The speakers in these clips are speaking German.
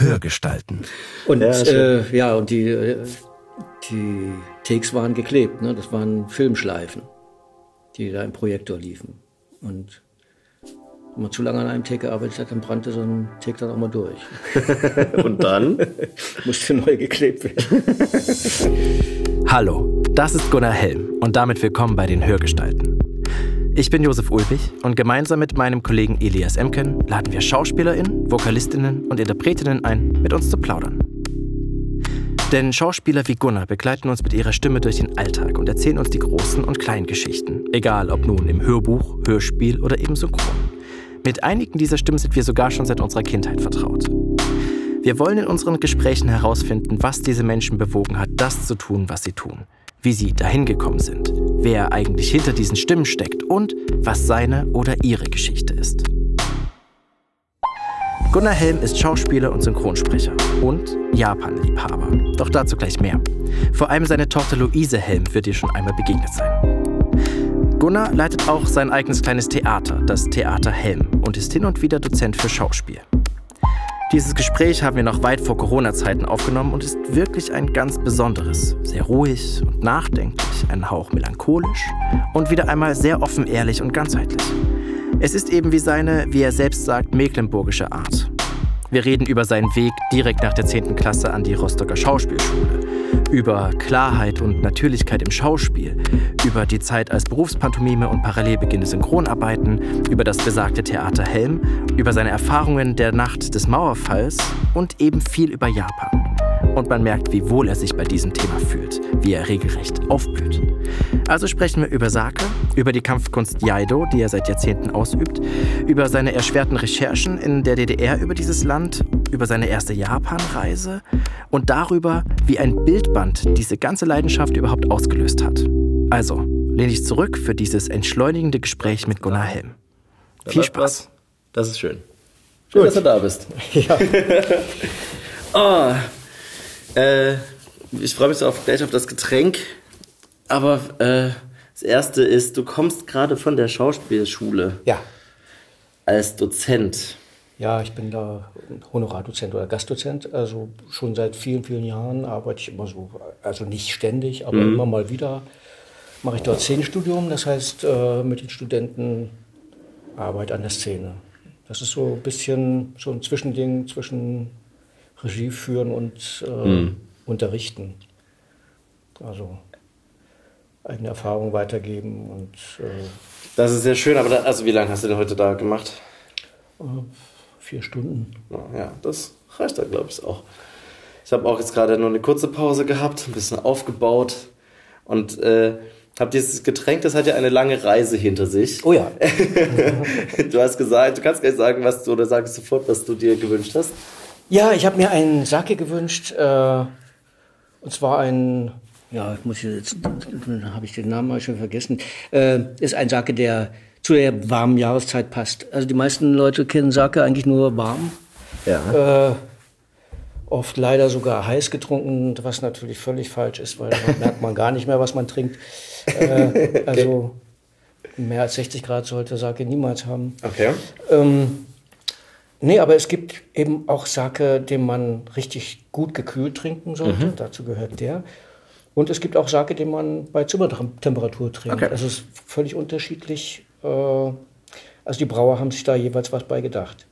Hörgestalten. Und ja, äh, ja und die, äh, die Takes waren geklebt, ne? das waren Filmschleifen, die da im Projektor liefen. Und wenn man zu lange an einem Take gearbeitet hat, dann brannte so ein Take dann auch mal durch. und dann? Musste neu geklebt werden. Hallo, das ist Gunnar Helm und damit willkommen bei den Hörgestalten. Ich bin Josef Ulbich und gemeinsam mit meinem Kollegen Elias Emken laden wir SchauspielerInnen, Vokalistinnen und Interpretinnen ein, mit uns zu plaudern. Denn Schauspieler wie Gunnar begleiten uns mit ihrer Stimme durch den Alltag und erzählen uns die großen und kleinen Geschichten, egal ob nun im Hörbuch, Hörspiel oder eben synchron. Mit einigen dieser Stimmen sind wir sogar schon seit unserer Kindheit vertraut. Wir wollen in unseren Gesprächen herausfinden, was diese Menschen bewogen hat, das zu tun, was sie tun wie sie dahin gekommen sind, wer eigentlich hinter diesen Stimmen steckt und was seine oder ihre Geschichte ist. Gunnar Helm ist Schauspieler und Synchronsprecher und Japan-Liebhaber. Doch dazu gleich mehr. Vor allem seine Tochter Luise Helm wird ihr schon einmal begegnet sein. Gunnar leitet auch sein eigenes kleines Theater, das Theater Helm, und ist hin und wieder Dozent für Schauspiel. Dieses Gespräch haben wir noch weit vor Corona-Zeiten aufgenommen und ist wirklich ein ganz besonderes. Sehr ruhig und nachdenklich, ein Hauch melancholisch und wieder einmal sehr offen, ehrlich und ganzheitlich. Es ist eben wie seine, wie er selbst sagt, mecklenburgische Art. Wir reden über seinen Weg direkt nach der 10. Klasse an die Rostocker Schauspielschule, über Klarheit und Natürlichkeit im Schauspiel, über die Zeit als Berufspantomime und parallel beginnende Synchronarbeiten, über das besagte Theater Helm, über seine Erfahrungen der Nacht des Mauerfalls und eben viel über Japan. Und man merkt, wie wohl er sich bei diesem Thema fühlt, wie er regelrecht aufblüht. Also sprechen wir über Sake, über die Kampfkunst Jaido, die er seit Jahrzehnten ausübt, über seine erschwerten Recherchen in der DDR über dieses Land, über seine erste Japanreise und darüber, wie ein Bildband diese ganze Leidenschaft überhaupt ausgelöst hat. Also, lehne ich zurück für dieses entschleunigende Gespräch mit Gunnar Helm. Viel Spaß. Das ist schön. Schön, Gut. dass du da bist. Ja. oh, äh, ich freue mich so auf, gleich auf das Getränk. Aber äh, das erste ist, du kommst gerade von der Schauspielschule. Ja. Als Dozent. Ja, ich bin da Honorardozent oder Gastdozent. Also schon seit vielen, vielen Jahren arbeite ich immer so, also nicht ständig, aber mhm. immer mal wieder mache ich dort Szenenstudium. Das heißt, äh, mit den Studenten Arbeit an der Szene. Das ist so ein bisschen so ein Zwischending zwischen Regie führen und äh, mhm. unterrichten. Also eigene Erfahrungen weitergeben und äh, das ist sehr schön, aber da, also wie lange hast du denn heute da gemacht? Äh, vier Stunden. Ja, das reicht da, glaube ich, auch. Ich habe auch jetzt gerade nur eine kurze Pause gehabt, ein bisschen aufgebaut und äh, habe dieses Getränk, das hat ja eine lange Reise hinter sich. Oh ja. du hast gesagt, du kannst gleich sagen, was du, oder sagst sofort, was du dir gewünscht hast. Ja, ich habe mir einen Sake gewünscht, äh, und zwar ein, ja, muss ich jetzt, habe ich den Namen mal schon vergessen, äh, ist ein Sake, der zu der warmen Jahreszeit passt. Also die meisten Leute kennen Sake eigentlich nur warm. Ja. Äh, oft leider sogar heiß getrunken, was natürlich völlig falsch ist, weil dann merkt man gar nicht mehr, was man trinkt. Äh, also mehr als 60 Grad sollte Sake niemals haben. Okay. Ähm, Nee, aber es gibt eben auch Sake, den man richtig gut gekühlt trinken sollte. Mhm. Dazu gehört der. Und es gibt auch Sake, den man bei Zimmertemperatur trinkt. Okay. Also es ist völlig unterschiedlich. Äh, also die Brauer haben sich da jeweils was bei gedacht.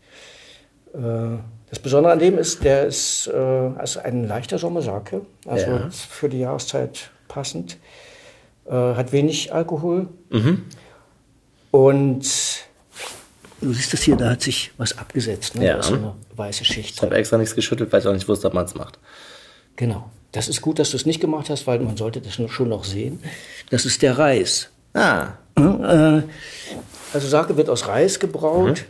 Äh, das Besondere an dem ist, der ist äh, also ein leichter Sommersake, also ja. für die Jahreszeit passend. Hat wenig Alkohol. Mhm. Und Du siehst das hier, da hat sich was abgesetzt. Ne? Ja. Da ist so eine weiße Schicht. Ich habe extra nichts geschüttelt, weil ich auch nicht wusste, ob man es macht. Genau. Das ist gut, dass du es nicht gemacht hast, weil man sollte das schon noch sehen. Das ist der Reis. Ah. Äh, also Sake wird aus Reis gebraut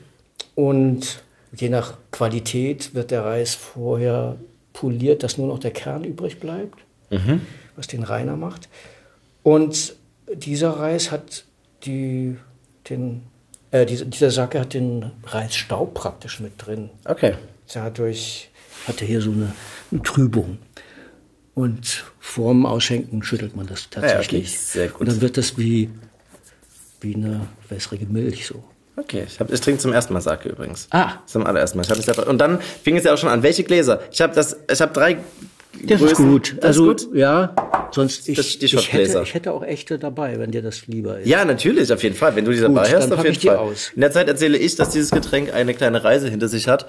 mhm. und je nach Qualität wird der Reis vorher poliert, dass nur noch der Kern übrig bleibt, mhm. was den reiner macht. Und dieser Reis hat die, den äh, diese, dieser Sake hat den Reisstaub praktisch mit drin. Okay. Dadurch hat er hier so eine, eine Trübung. Und vorm Ausschenken schüttelt man das tatsächlich. Ja. Sehr gut. Und dann wird das wie, wie eine wässrige Milch so. Okay, ich, hab, ich trinke zum ersten Mal Sake übrigens. Ah. Zum allerersten Mal. Ich hab das ja, und dann fing es ja auch schon an. Welche Gläser? Ich habe das, ich habe drei. Das ist Größen. gut. Das also, ist gut? ja, sonst ich, Das ich, Stichwortgläser. hätte, ich hätte auch echte dabei, wenn dir das lieber ist. Ja, natürlich, auf jeden Fall. Wenn du die dabei hast, auf jeden ich die Fall. aus. In der Zeit erzähle ich, dass dieses Getränk eine kleine Reise hinter sich hat.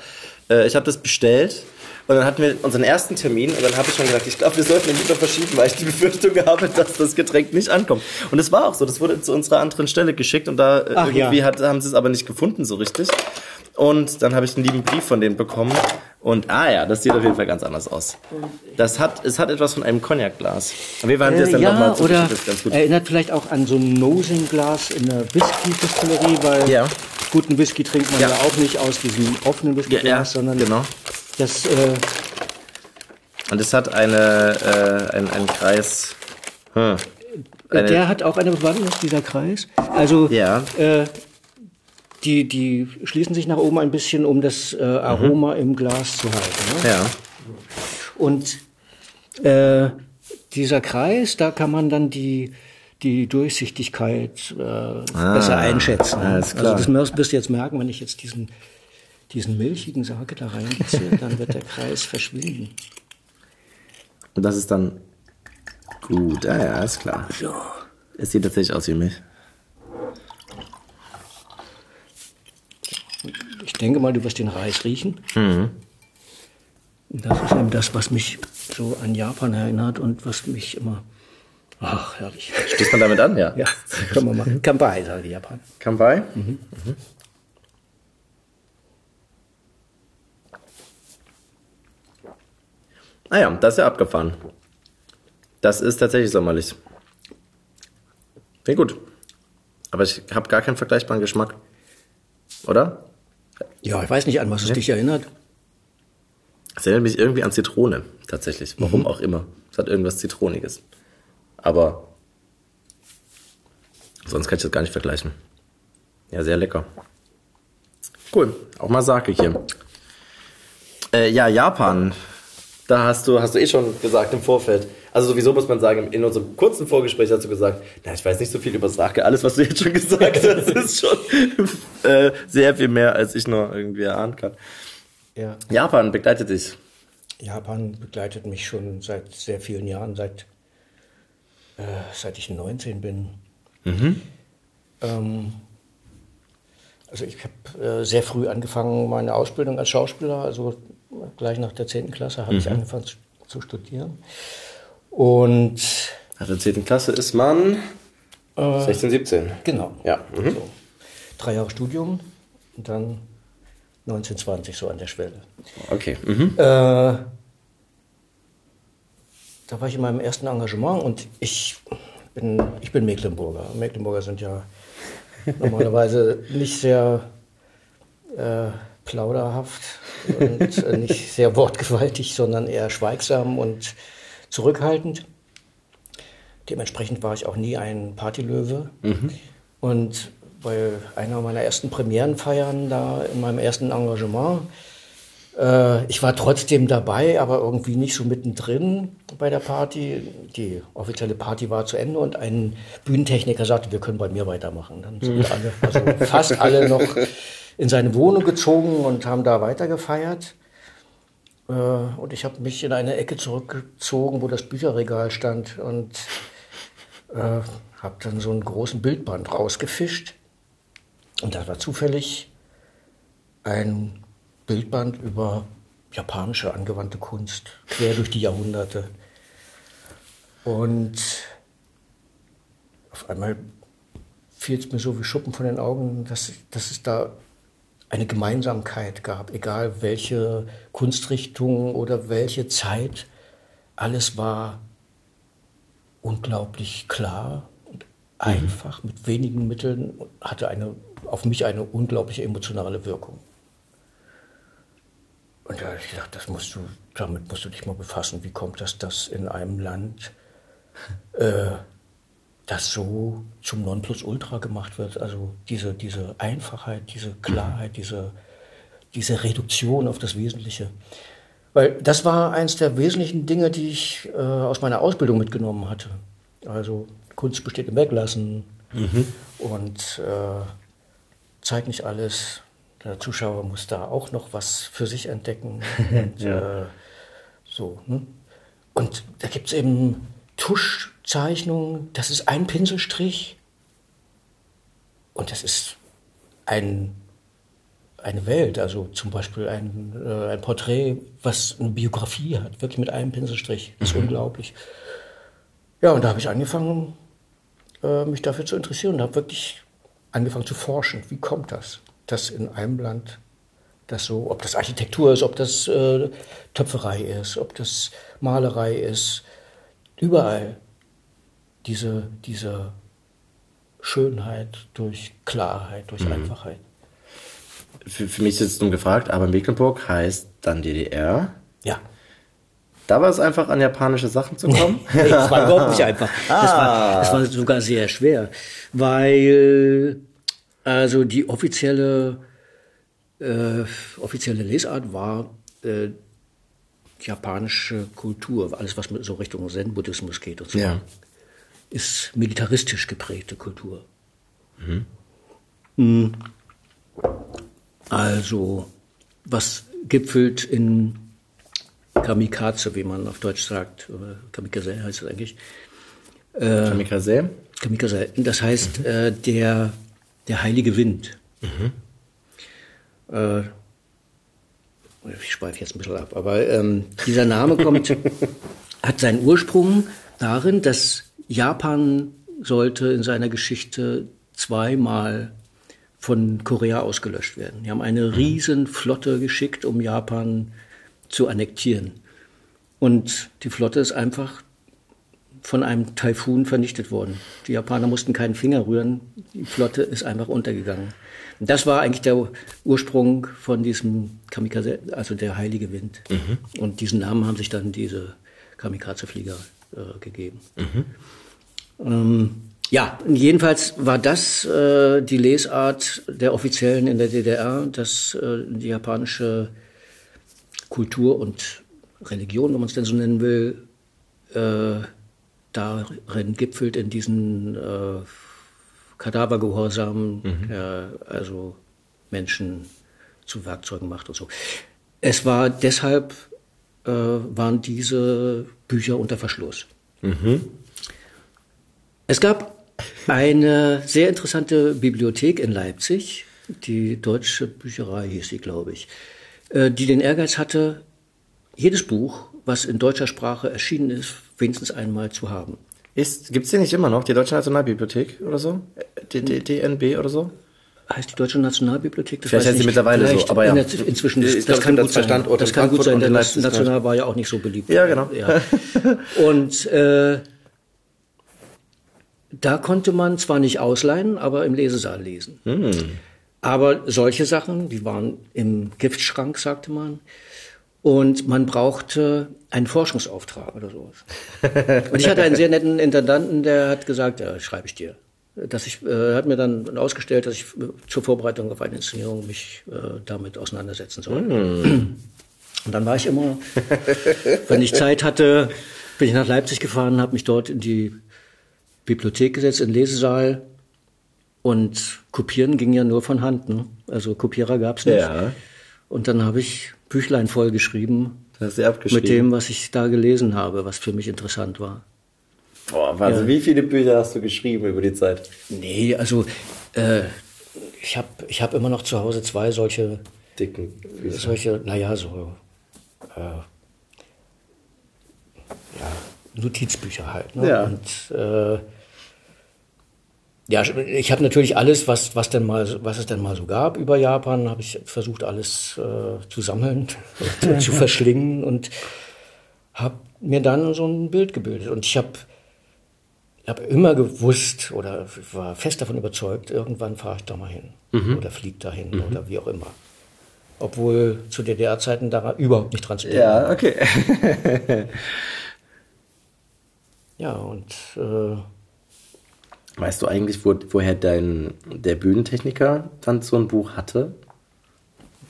Äh, ich habe das bestellt und dann hatten wir unseren ersten Termin und dann habe ich schon gesagt, ich glaube, wir sollten ihn lieber verschieben, weil ich die Befürchtung habe, dass das Getränk nicht ankommt. Und es war auch so. Das wurde zu unserer anderen Stelle geschickt und da äh, Ach, irgendwie ja. hat, haben sie es aber nicht gefunden so richtig. Und dann habe ich einen lieben Brief von denen bekommen. Und ah ja, das sieht auf jeden Fall ganz anders aus. Das hat, es hat etwas von einem Cognac-Glas. Wir waren das Äh, dann ja, nochmal oder das ganz gut. erinnert vielleicht auch an so ein Nosing-Glas in der Whisky-Distillerie, weil Ja. guten Whisky trinkt man ja. Ja. auch nicht aus diesem offenen Whisky-Glas, ja, sondern genau. das äh, Und es hat eine, äh, ein, einen Kreis. Hm. Eine, der hat auch eine Bewandtnis, dieser Kreis. Also Ja. äh, die, die schließen sich nach oben ein bisschen, um das äh, Aroma im Glas zu halten. Ne? ja. Und äh, dieser Kreis, da kann man dann die, die Durchsichtigkeit äh, besser einschätzen. Ah, alles klar. Also das wirst- du jetzt merken, wenn ich jetzt diesen, diesen milchigen Sake da reingieße, dann wird der Kreis verschwinden. Und das ist dann gut. Ah ja, ist klar. So. Es sieht tatsächlich aus wie Milch. Ich denke mal, du wirst den Reis riechen. Mhm. Das ist eben das, was mich so an Japan erinnert und was mich immer. Ach, herrlich. Schließt man damit an? Ja. Ja, können wir machen. Kampai, sagen die Japaner. Kampai? Mhm. Ah ja, das ist ja abgefahren. Das ist tatsächlich sommerlich. Klingt gut. Aber ich habe gar keinen vergleichbaren Geschmack. Oder? Ja, ich weiß nicht, an was es dich erinnert. Es erinnert mich irgendwie an Zitrone, tatsächlich. Warum auch immer. Es hat irgendwas Zitroniges. Aber sonst kann ich das gar nicht vergleichen. Ja, sehr lecker. Cool. Auch mal Sake hier. Äh, ja, Japan. Da hast du, hast du eh schon gesagt im Vorfeld. Also sowieso muss man sagen, in unserem kurzen Vorgespräch hast du gesagt, na, ich weiß nicht so viel über Sake. Alles, was du jetzt schon gesagt hast, ist schon äh, sehr viel mehr, als ich noch irgendwie erahnen kann. Ja. Japan begleitet dich. Japan begleitet mich schon seit sehr vielen Jahren, seit, äh, seit ich 19 bin. Ähm, also ich habe äh, sehr früh angefangen, meine Ausbildung als Schauspieler, also gleich nach der 10. Klasse habe ich angefangen zu, zu studieren. Und Nach der 10. Klasse ist man 16, 17. genau, Ja. Mhm. so, drei Jahre Studium und dann 1920 so an der Schwelle. Okay. Mhm. Äh, da war ich in meinem ersten Engagement und ich bin, ich bin Mecklenburger. Mecklenburger sind ja normalerweise nicht sehr äh, plauderhaft und äh, nicht sehr wortgewaltig, sondern eher schweigsam und zurückhaltend. Dementsprechend war ich auch nie ein Partylöwe. Und bei einer meiner ersten Premierenfeiern da in meinem ersten Engagement äh, ich war trotzdem dabei, aber irgendwie nicht so mittendrin bei der Party. Die offizielle Party war zu Ende und ein Bühnentechniker sagte, wir können bei mir weitermachen. Dann sind alle, also fast alle noch in seine Wohnung gezogen und haben da weitergefeiert. Äh, Und ich habe mich in eine Ecke zurückgezogen, wo das Bücherregal stand und äh, habe dann so einen großen Bildband rausgefischt. Und da war zufällig ein Bildband über japanische angewandte Kunst, quer durch die Jahrhunderte. Und auf einmal fiel es mir so wie Schuppen von den Augen, dass, dass es da eine Gemeinsamkeit gab, egal welche Kunstrichtung oder welche Zeit. Alles war unglaublich klar und einfach, mit wenigen Mitteln, hatte eine, auf mich eine unglaubliche emotionale Wirkung. Und da habe ich gedacht, das musst du, damit musst du dich mal befassen. Wie kommt das, dass in einem Land äh, das so zum Nonplusultra gemacht wird? Also diese, diese Einfachheit, diese Klarheit, diese, diese Reduktion auf das Wesentliche. Weil das war eins der wesentlichen Dinge, die ich äh, aus meiner Ausbildung mitgenommen hatte. Also Kunst besteht im Weglassen und äh, zeigt nicht alles. Der Zuschauer muss da auch noch was für sich entdecken. Und, ja. äh, so, ne? Und da gibt es eben Tuschzeichnungen, das ist ein Pinselstrich und das ist ein, eine Welt, also zum Beispiel ein, äh, ein Porträt, was eine Biografie hat, wirklich mit einem Pinselstrich. Das ist mhm. unglaublich. Ja, und da habe ich angefangen, äh, mich dafür zu interessieren und habe wirklich angefangen zu forschen. Wie kommt das, dass in einem Land das so, ob das Architektur ist, ob das äh, Töpferei ist, ob das Malerei ist, überall diese, diese Schönheit durch Klarheit, durch mhm. Einfachheit. Für, für mich ist es nun gefragt, aber Mecklenburg heißt dann DDR. Ja. Da war es einfach, an japanische Sachen zu kommen? nee, das war überhaupt nicht einfach. Ah. Das, war, das war sogar sehr schwer, weil also die offizielle, äh, offizielle Lesart war äh, japanische Kultur, alles was mit so Richtung Zen-Buddhismus geht und so. Ja. Ist militaristisch geprägte Kultur. Mhm. Hm. Also, was gipfelt in Kamikaze, wie man auf Deutsch sagt, Kamikaze heißt es eigentlich. Äh, Kamikaze? Kamikaze. Das heißt, mhm. äh, der, der heilige Wind. Mhm. Äh, ich schweife jetzt ein bisschen ab, aber ähm, dieser Name kommt, hat seinen Ursprung darin, dass Japan sollte in seiner Geschichte zweimal von Korea ausgelöscht werden. Die haben eine mhm. riesen Flotte geschickt, um Japan zu annektieren. Und die Flotte ist einfach von einem Taifun vernichtet worden. Die Japaner mussten keinen Finger rühren, die Flotte ist einfach untergegangen. Und das war eigentlich der Ursprung von diesem Kamikaze, also der heilige Wind. Mhm. Und diesen Namen haben sich dann diese Kamikaze-Flieger äh, gegeben. Mhm. Ähm, ja, jedenfalls war das äh, die Lesart der Offiziellen in der DDR, dass äh, die japanische Kultur und Religion, wenn man es denn so nennen will, äh, darin gipfelt in diesen äh, Kadavergehorsam, mhm. der also Menschen zu Werkzeugen macht und so. Es war deshalb, äh, waren diese Bücher unter Verschluss. Mhm. Es gab eine sehr interessante Bibliothek in Leipzig, die Deutsche Bücherei hieß sie, glaube ich, äh, die den Ehrgeiz hatte, jedes Buch, was in deutscher Sprache erschienen ist, wenigstens einmal zu haben. Gibt es die nicht immer noch, die Deutsche Nationalbibliothek oder so? DNB oder so? Heißt die Deutsche Nationalbibliothek? Das Vielleicht heißt sie mittlerweile so, aber ja. In, inzwischen, das, das kann gut sein. Das kann gut sein, denn National war ja auch nicht so beliebt. Ja, genau. Ja. Und äh, da konnte man zwar nicht ausleihen, aber im Lesesaal lesen. Hm. Aber solche Sachen, die waren im Giftschrank, sagte man. Und man brauchte einen Forschungsauftrag oder sowas. Und ich hatte einen sehr netten Intendanten, der hat gesagt, ja, schreibe ich dir. Dass ich, äh, hat mir dann ausgestellt, dass ich zur Vorbereitung auf eine Inszenierung mich äh, damit auseinandersetzen soll. Mm. Und dann war ich immer, wenn ich Zeit hatte, bin ich nach Leipzig gefahren, habe mich dort in die Bibliothek gesetzt, in den Lesesaal. Und kopieren ging ja nur von Hand. Ne? Also Kopierer gab's nicht. Ja. Und dann habe ich Büchlein voll geschrieben. Mit dem, was ich da gelesen habe, was für mich interessant war. Boah, Wahnsinn. Ja. Wie viele Bücher hast du geschrieben über die Zeit? Nee, also äh, ich habe ich hab immer noch zu Hause zwei solche dicken Bücher. Solche, naja, so äh, ja, Notizbücher halt. Ne? Ja. Und äh, ja, ich habe natürlich alles, was, was, denn mal, was es denn mal so gab über Japan, habe ich versucht, alles äh, zu sammeln, zu verschlingen und habe mir dann so ein Bild gebildet. Und ich habe hab immer gewusst oder war fest davon überzeugt, irgendwann fahre ich da mal hin mhm. oder fliege dahin mhm. oder wie auch immer. Obwohl zu DDR-Zeiten da überhaupt nicht dran zu denken. Ja, okay. ja, und äh, Weißt du eigentlich, wo, woher dein, der Bühnentechniker dann so ein Buch hatte?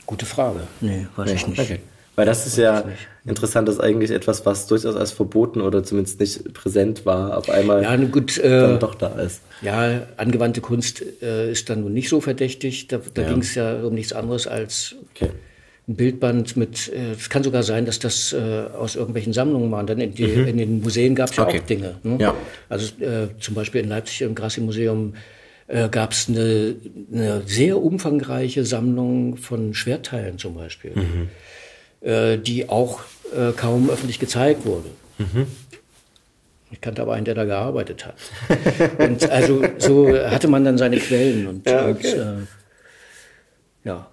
Gute Frage. Nee, weiß nee. ich nicht. Okay. Weil das ist ja interessant, das ist eigentlich etwas, was durchaus als verboten oder zumindest nicht präsent war, auf einmal ja, gut, äh, dann doch da ist. Ja, angewandte Kunst äh, ist dann nun nicht so verdächtig. Da, da ja. ging es ja um nichts anderes als okay. Ein Bildband mit, äh, es kann sogar sein, dass das äh, aus irgendwelchen Sammlungen waren. Dann in, die, mhm. in den Museen gab es ja okay. auch Dinge. Ne? Ja. Also äh, zum Beispiel in Leipzig im Grassi-Museum äh, gab es eine, eine, sehr umfangreiche Sammlung von Schwertteilen zum Beispiel, mhm. äh, die auch äh, kaum öffentlich gezeigt wurde. Mhm. Ich kannte aber einen, der da gearbeitet hat. und also so hatte man dann seine Quellen und, ja. Okay. Und, äh, ja.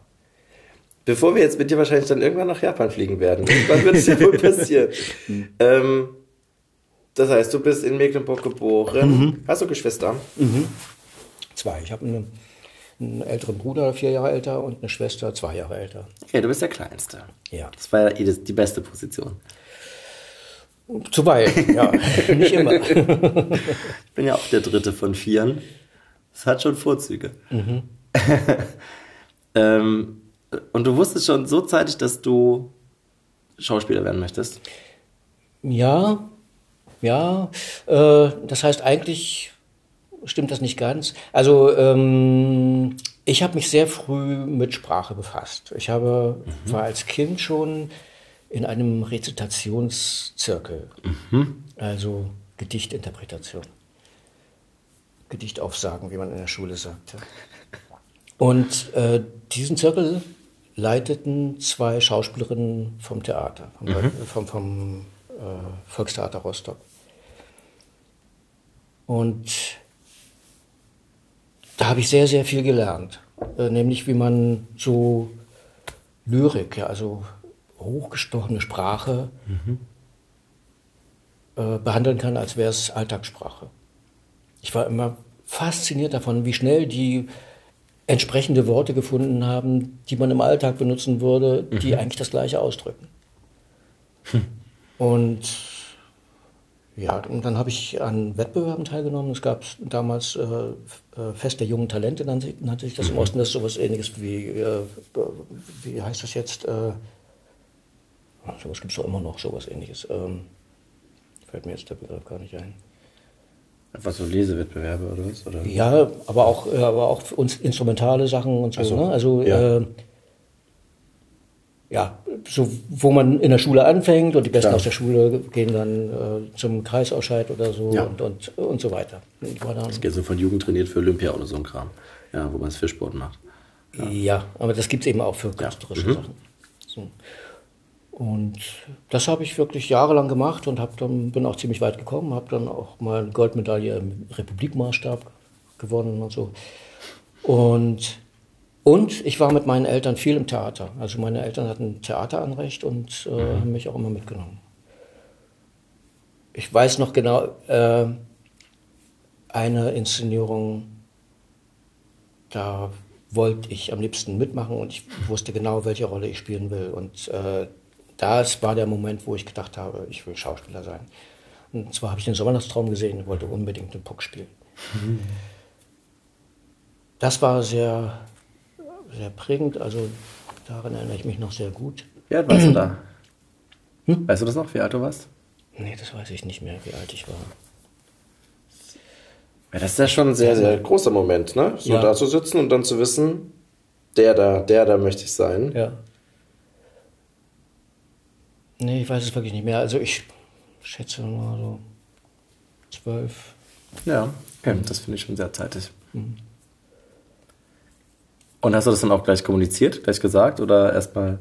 Bevor wir jetzt mit dir wahrscheinlich dann irgendwann nach Japan fliegen werden, wann wird es ja wohl passieren? Hm. ähm, das heißt, du bist in Mecklenburg geboren. Mhm. Hast du Geschwister? Mhm. Zwei. Ich habe einen, einen, älteren Bruder, vier Jahre älter, und eine Schwester, zwei Jahre älter. Okay, du bist der Kleinste. Ja. Das war ja die beste Position. Zuweilen, ja. Nicht immer. ich bin ja auch der dritte von vieren. Das hat schon Vorzüge. Mhm. ähm, und du wusstest schon so zeitig, dass du Schauspieler werden möchtest? Ja, ja. Äh, das heißt, eigentlich stimmt das nicht ganz. Also ähm, ich habe mich sehr früh mit Sprache befasst. Ich habe mhm. war als Kind schon in einem Rezitationszirkel, mhm. also Gedichtinterpretation, Gedichtaufsagen, wie man in der Schule sagte. Und äh, diesen Zirkel leiteten zwei Schauspielerinnen vom Theater, vom, mhm. vom, vom äh, Volkstheater Rostock. Und da habe ich sehr, sehr viel gelernt. Äh, nämlich wie man so Lyrik, ja, also hochgestochene Sprache mhm. äh, behandeln kann, als wäre es Alltagssprache. Ich war immer fasziniert davon, wie schnell die entsprechende Worte gefunden haben, die man im Alltag benutzen würde, die mhm. eigentlich das Gleiche ausdrücken. Hm. Und ja, und dann habe ich an Wettbewerben teilgenommen. Es gab damals äh, äh, Fest der jungen Talente, nannte, nannte sich das im mhm. Osten. Das ist sowas ähnliches wie, äh, wie heißt das jetzt? Äh, sowas gibt es doch immer noch, sowas ähnliches. Ähm, fällt mir jetzt der Begriff gar nicht ein. Was so Lesewettbewerbe oder was? Oder? Ja, aber auch, äh, aber auch uns instrumentale Sachen und so. so. Ne? Also ja. Äh, ja, so, wo man in der Schule anfängt und die Besten Klar. aus der Schule gehen dann äh, zum Kreisausscheid oder so ja. und, und, und so weiter. Das geht so von Jugend trainiert für Olympia oder so ein Kram, ja, wo man es für Sport macht. Ja, ja aber das gibt es eben auch für künstlerische mhm. Sachen. So. Und das habe ich wirklich jahrelang gemacht und hab dann, bin auch ziemlich weit gekommen, habe dann auch mal eine Goldmedaille im Republikmaßstab gewonnen und so. Und und ich war mit meinen Eltern viel im Theater. Also meine Eltern hatten Theateranrecht und äh, mhm. haben mich auch immer mitgenommen. Ich weiß noch genau, äh, eine Inszenierung, da wollte ich am liebsten mitmachen und ich wusste genau, welche Rolle ich spielen will. Und äh, das war der Moment, wo ich gedacht habe, ich will Schauspieler sein. Und zwar habe ich den Sommernachtstraum gesehen und wollte unbedingt den Puck spielen. Mhm. Das war sehr sehr prägend. Also daran erinnere ich mich noch sehr gut. Wie alt warst du da? Hm? Weißt du das noch, wie alt du warst? Nee, das weiß ich nicht mehr, wie alt ich war. Ja, das ist ja schon ein sehr, sehr großer Moment, ne? So ja. da zu sitzen und dann zu wissen, der da, der da möchte ich sein. Ja. Nee, ich weiß es wirklich nicht mehr. Also ich schätze mal so zwölf. Ja, okay, das finde ich schon sehr zeitig. Mhm. Und hast du das dann auch gleich kommuniziert, gleich gesagt oder erstmal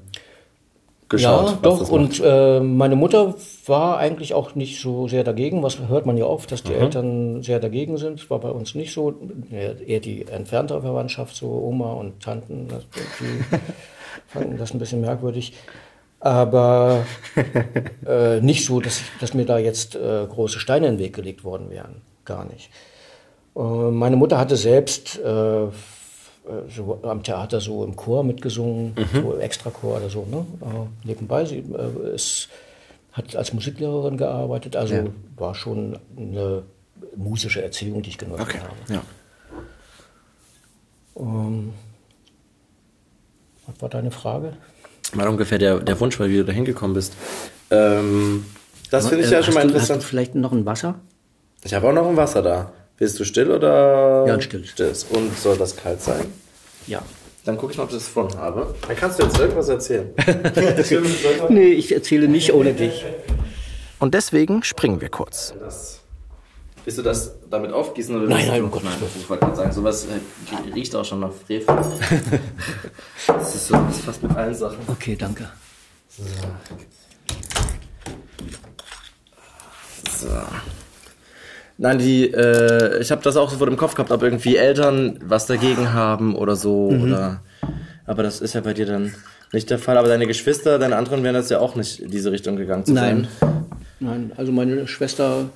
geschaut? Ja, doch. Und äh, meine Mutter war eigentlich auch nicht so sehr dagegen. Was hört man ja oft, dass die mhm. Eltern sehr dagegen sind. War bei uns nicht so. Eher die entfernte Verwandtschaft, so Oma und Tanten, die fanden das ein bisschen merkwürdig. Aber äh, nicht so, dass, dass mir da jetzt äh, große Steine in den Weg gelegt worden wären. Gar nicht. Äh, meine Mutter hatte selbst äh, äh, so am Theater so im Chor mitgesungen, mhm. so Extrachor oder so. Ne? Äh, nebenbei, sie ist, hat als Musiklehrerin gearbeitet, also ja. war schon eine musische Erziehung, die ich genossen okay. habe. Ja. Ähm, was war deine Frage? War ungefähr der, der Wunsch, weil wie du da hingekommen bist. Ähm, das finde ich ja schon mal interessant. Du vielleicht noch ein Wasser? Ich habe auch noch ein Wasser da. Willst du still oder? Ja, still. still. Und soll das kalt sein? Ja. Dann gucke ich mal, ob ich das vorne habe. Dann kannst du jetzt irgendwas erzählen. nee, ich erzähle nicht ohne dich. Und deswegen springen wir kurz. Das, willst du das damit aufgießen? Oder nein, nein, um Gottes Willen. Ich wollte gerade sagen, sowas äh, riecht auch schon nach Frevel. das ist so das ist fast mit allen Sachen. Okay, danke. So. so. Nein, die, äh, ich habe das auch so vor dem Kopf gehabt, ob irgendwie Eltern was dagegen haben oder so. Mhm. Oder, aber das ist ja bei dir dann nicht der Fall. Aber deine Geschwister, deine anderen wären das ja auch nicht in diese Richtung gegangen zu Nein. sein. Nein, also meine Schwester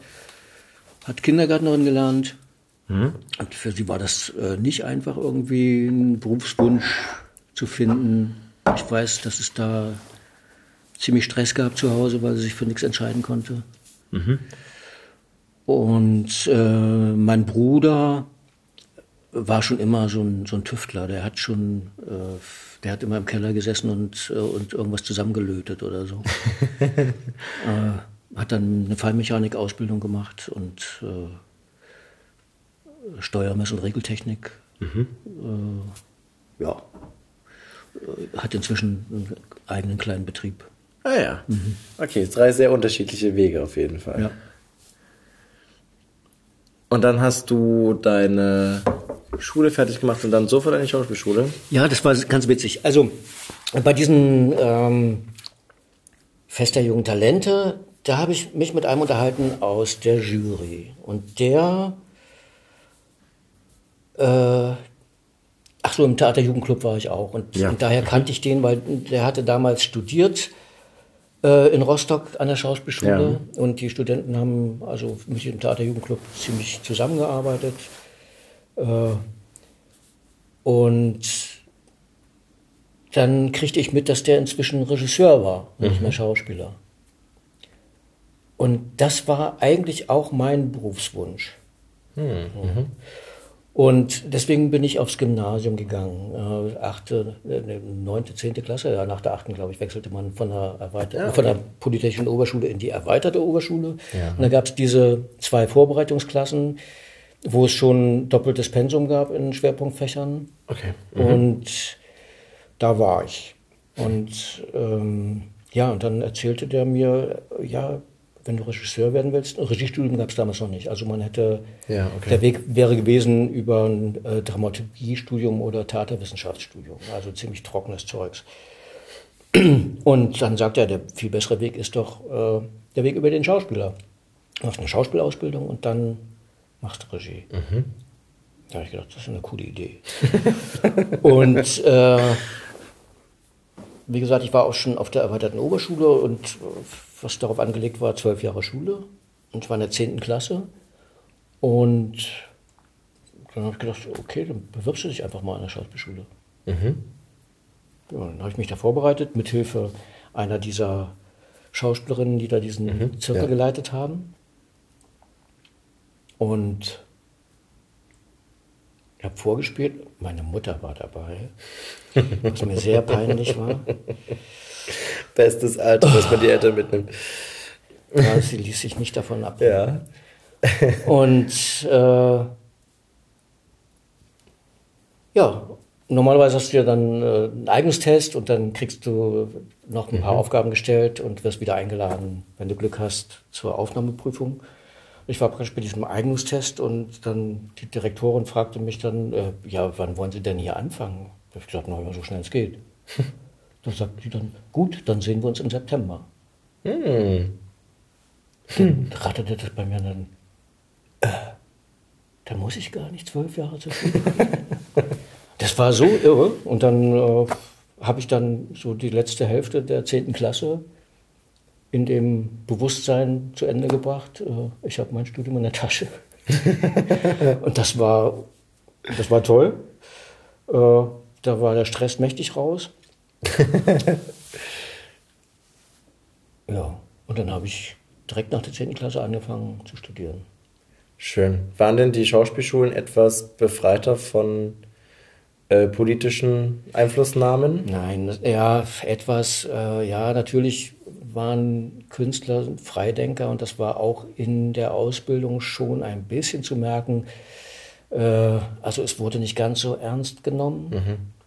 hat Kindergärtnerin gelernt. Mhm. Und für sie war das äh, nicht einfach, irgendwie einen Berufswunsch zu finden. Ich weiß, dass es da ziemlich Stress gab zu Hause, weil sie sich für nichts entscheiden konnte. Mhm. Und äh, mein Bruder war schon immer so ein, so ein Tüftler. Der hat schon, äh, der hat immer im Keller gesessen und, äh, und irgendwas zusammengelötet oder so. hat dann eine Fallmechanik-Ausbildung gemacht und äh, Steuermess- und Regeltechnik. Mhm. Äh, ja. Äh, hat inzwischen einen eigenen kleinen Betrieb. Ah ja. Mhm. Okay, drei sehr unterschiedliche Wege auf jeden Fall. Ja. Und dann hast du deine Schule fertig gemacht und dann sofort deine Schauspielschule? Ja, das war ganz witzig. Also bei diesen ähm, Fest der jungen Talente, da habe ich mich mit einem unterhalten aus der Jury. Und der, äh, ach so, im Theaterjugendclub war ich auch. Und, ja. und daher kannte ich den, weil der hatte damals studiert äh, in Rostock an der Schauspielschule. Ja. Und die Studenten haben also mit dem Theaterjugendclub ziemlich zusammengearbeitet. Äh, und dann kriegte ich mit, dass der inzwischen Regisseur war, nicht mhm. mehr Schauspieler. Und das war eigentlich auch mein Berufswunsch. Mhm. Mhm. Und deswegen bin ich aufs Gymnasium gegangen. Äh, achte, äh, neunte, zehnte Klasse, ja, nach der achten, glaube ich, wechselte man von der, erweiter ja, okay. von der Polytechnischen Oberschule in die erweiterte Oberschule. Ja. Und da gab es diese zwei Vorbereitungsklassen, wo es schon doppeltes Pensum gab in Schwerpunktfächern. Okay. Mhm. Und da war ich. Und ähm, ja, und dann erzählte der mir, ja, wenn du Regisseur werden willst, Regiestudium gab es damals noch nicht. Also man hätte, ja, okay. der Weg wäre gewesen über ein äh, Dramaturgiestudium oder Theaterwissenschaftsstudium. Also ziemlich trockenes Zeugs. Und dann sagt er, der viel bessere Weg ist doch äh, der Weg über den Schauspieler. Du machst eine Schauspielausbildung und dann machst du Regie. Mhm. Da habe ich gedacht, das ist eine coole Idee. und äh, wie gesagt, ich war auch schon auf der erweiterten Oberschule und äh, was darauf angelegt war, zwölf Jahre Schule. Und ich war in der zehnten Klasse. Und dann habe ich gedacht, okay, dann bewirbst du dich einfach mal an der Schauspielschule. Mhm. Ja, dann habe ich mich da vorbereitet, mit Hilfe einer dieser Schauspielerinnen, die da diesen mhm, Zirkel ja. geleitet haben. Und ich habe vorgespielt, meine Mutter war dabei, was mir sehr peinlich war. Bestes Alter, dass man die Eltern mitnimmt. Ja, sie ließ sich nicht davon ab. Ja. Und äh, ja, normalerweise hast du ja dann äh, einen Eignungstest und dann kriegst du noch ein paar mhm. Aufgaben gestellt und wirst wieder eingeladen, wenn du Glück hast, zur Aufnahmeprüfung. Ich war praktisch bei diesem Eignungstest und dann die Direktorin fragte mich dann, äh, ja, wann wollen Sie denn hier anfangen? Ich glaube, noch so schnell es geht. Da sagt sie dann, gut, dann sehen wir uns im September. Hm. Dann ratterte das bei mir dann, äh, da muss ich gar nicht zwölf Jahre zu Schule. das war so irre. Und dann äh, habe ich dann so die letzte Hälfte der zehnten Klasse in dem Bewusstsein zu Ende gebracht. Äh, ich habe mein Studium in der Tasche. und das war, das war toll. Äh, da war der Stress mächtig raus. Ja, und dann habe ich direkt nach der 10. Klasse angefangen zu studieren. Schön. Waren denn die Schauspielschulen etwas befreiter von äh, politischen Einflussnahmen? Nein, ja, etwas, äh, ja, natürlich waren Künstler Freidenker und das war auch in der Ausbildung schon ein bisschen zu merken. Äh, also es wurde nicht ganz so ernst genommen. Mhm.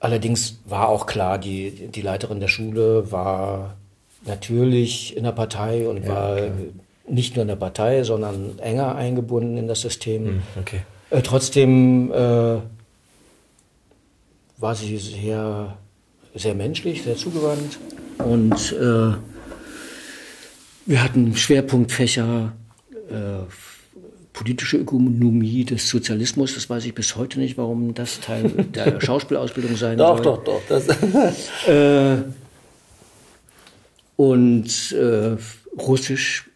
Allerdings war auch klar, die, die Leiterin der Schule war natürlich in der Partei und ja, war klar. nicht nur in der Partei, sondern enger eingebunden in das System. Mhm, okay. Äh, trotzdem äh, war sie sehr, sehr menschlich, sehr zugewandt. Und äh, wir hatten Schwerpunktfächer, äh, politische Ökonomie des Sozialismus. Das weiß ich bis heute nicht, warum das Teil der Schauspielausbildung sein doch, soll. Doch, doch, doch. äh, und äh, Russisch,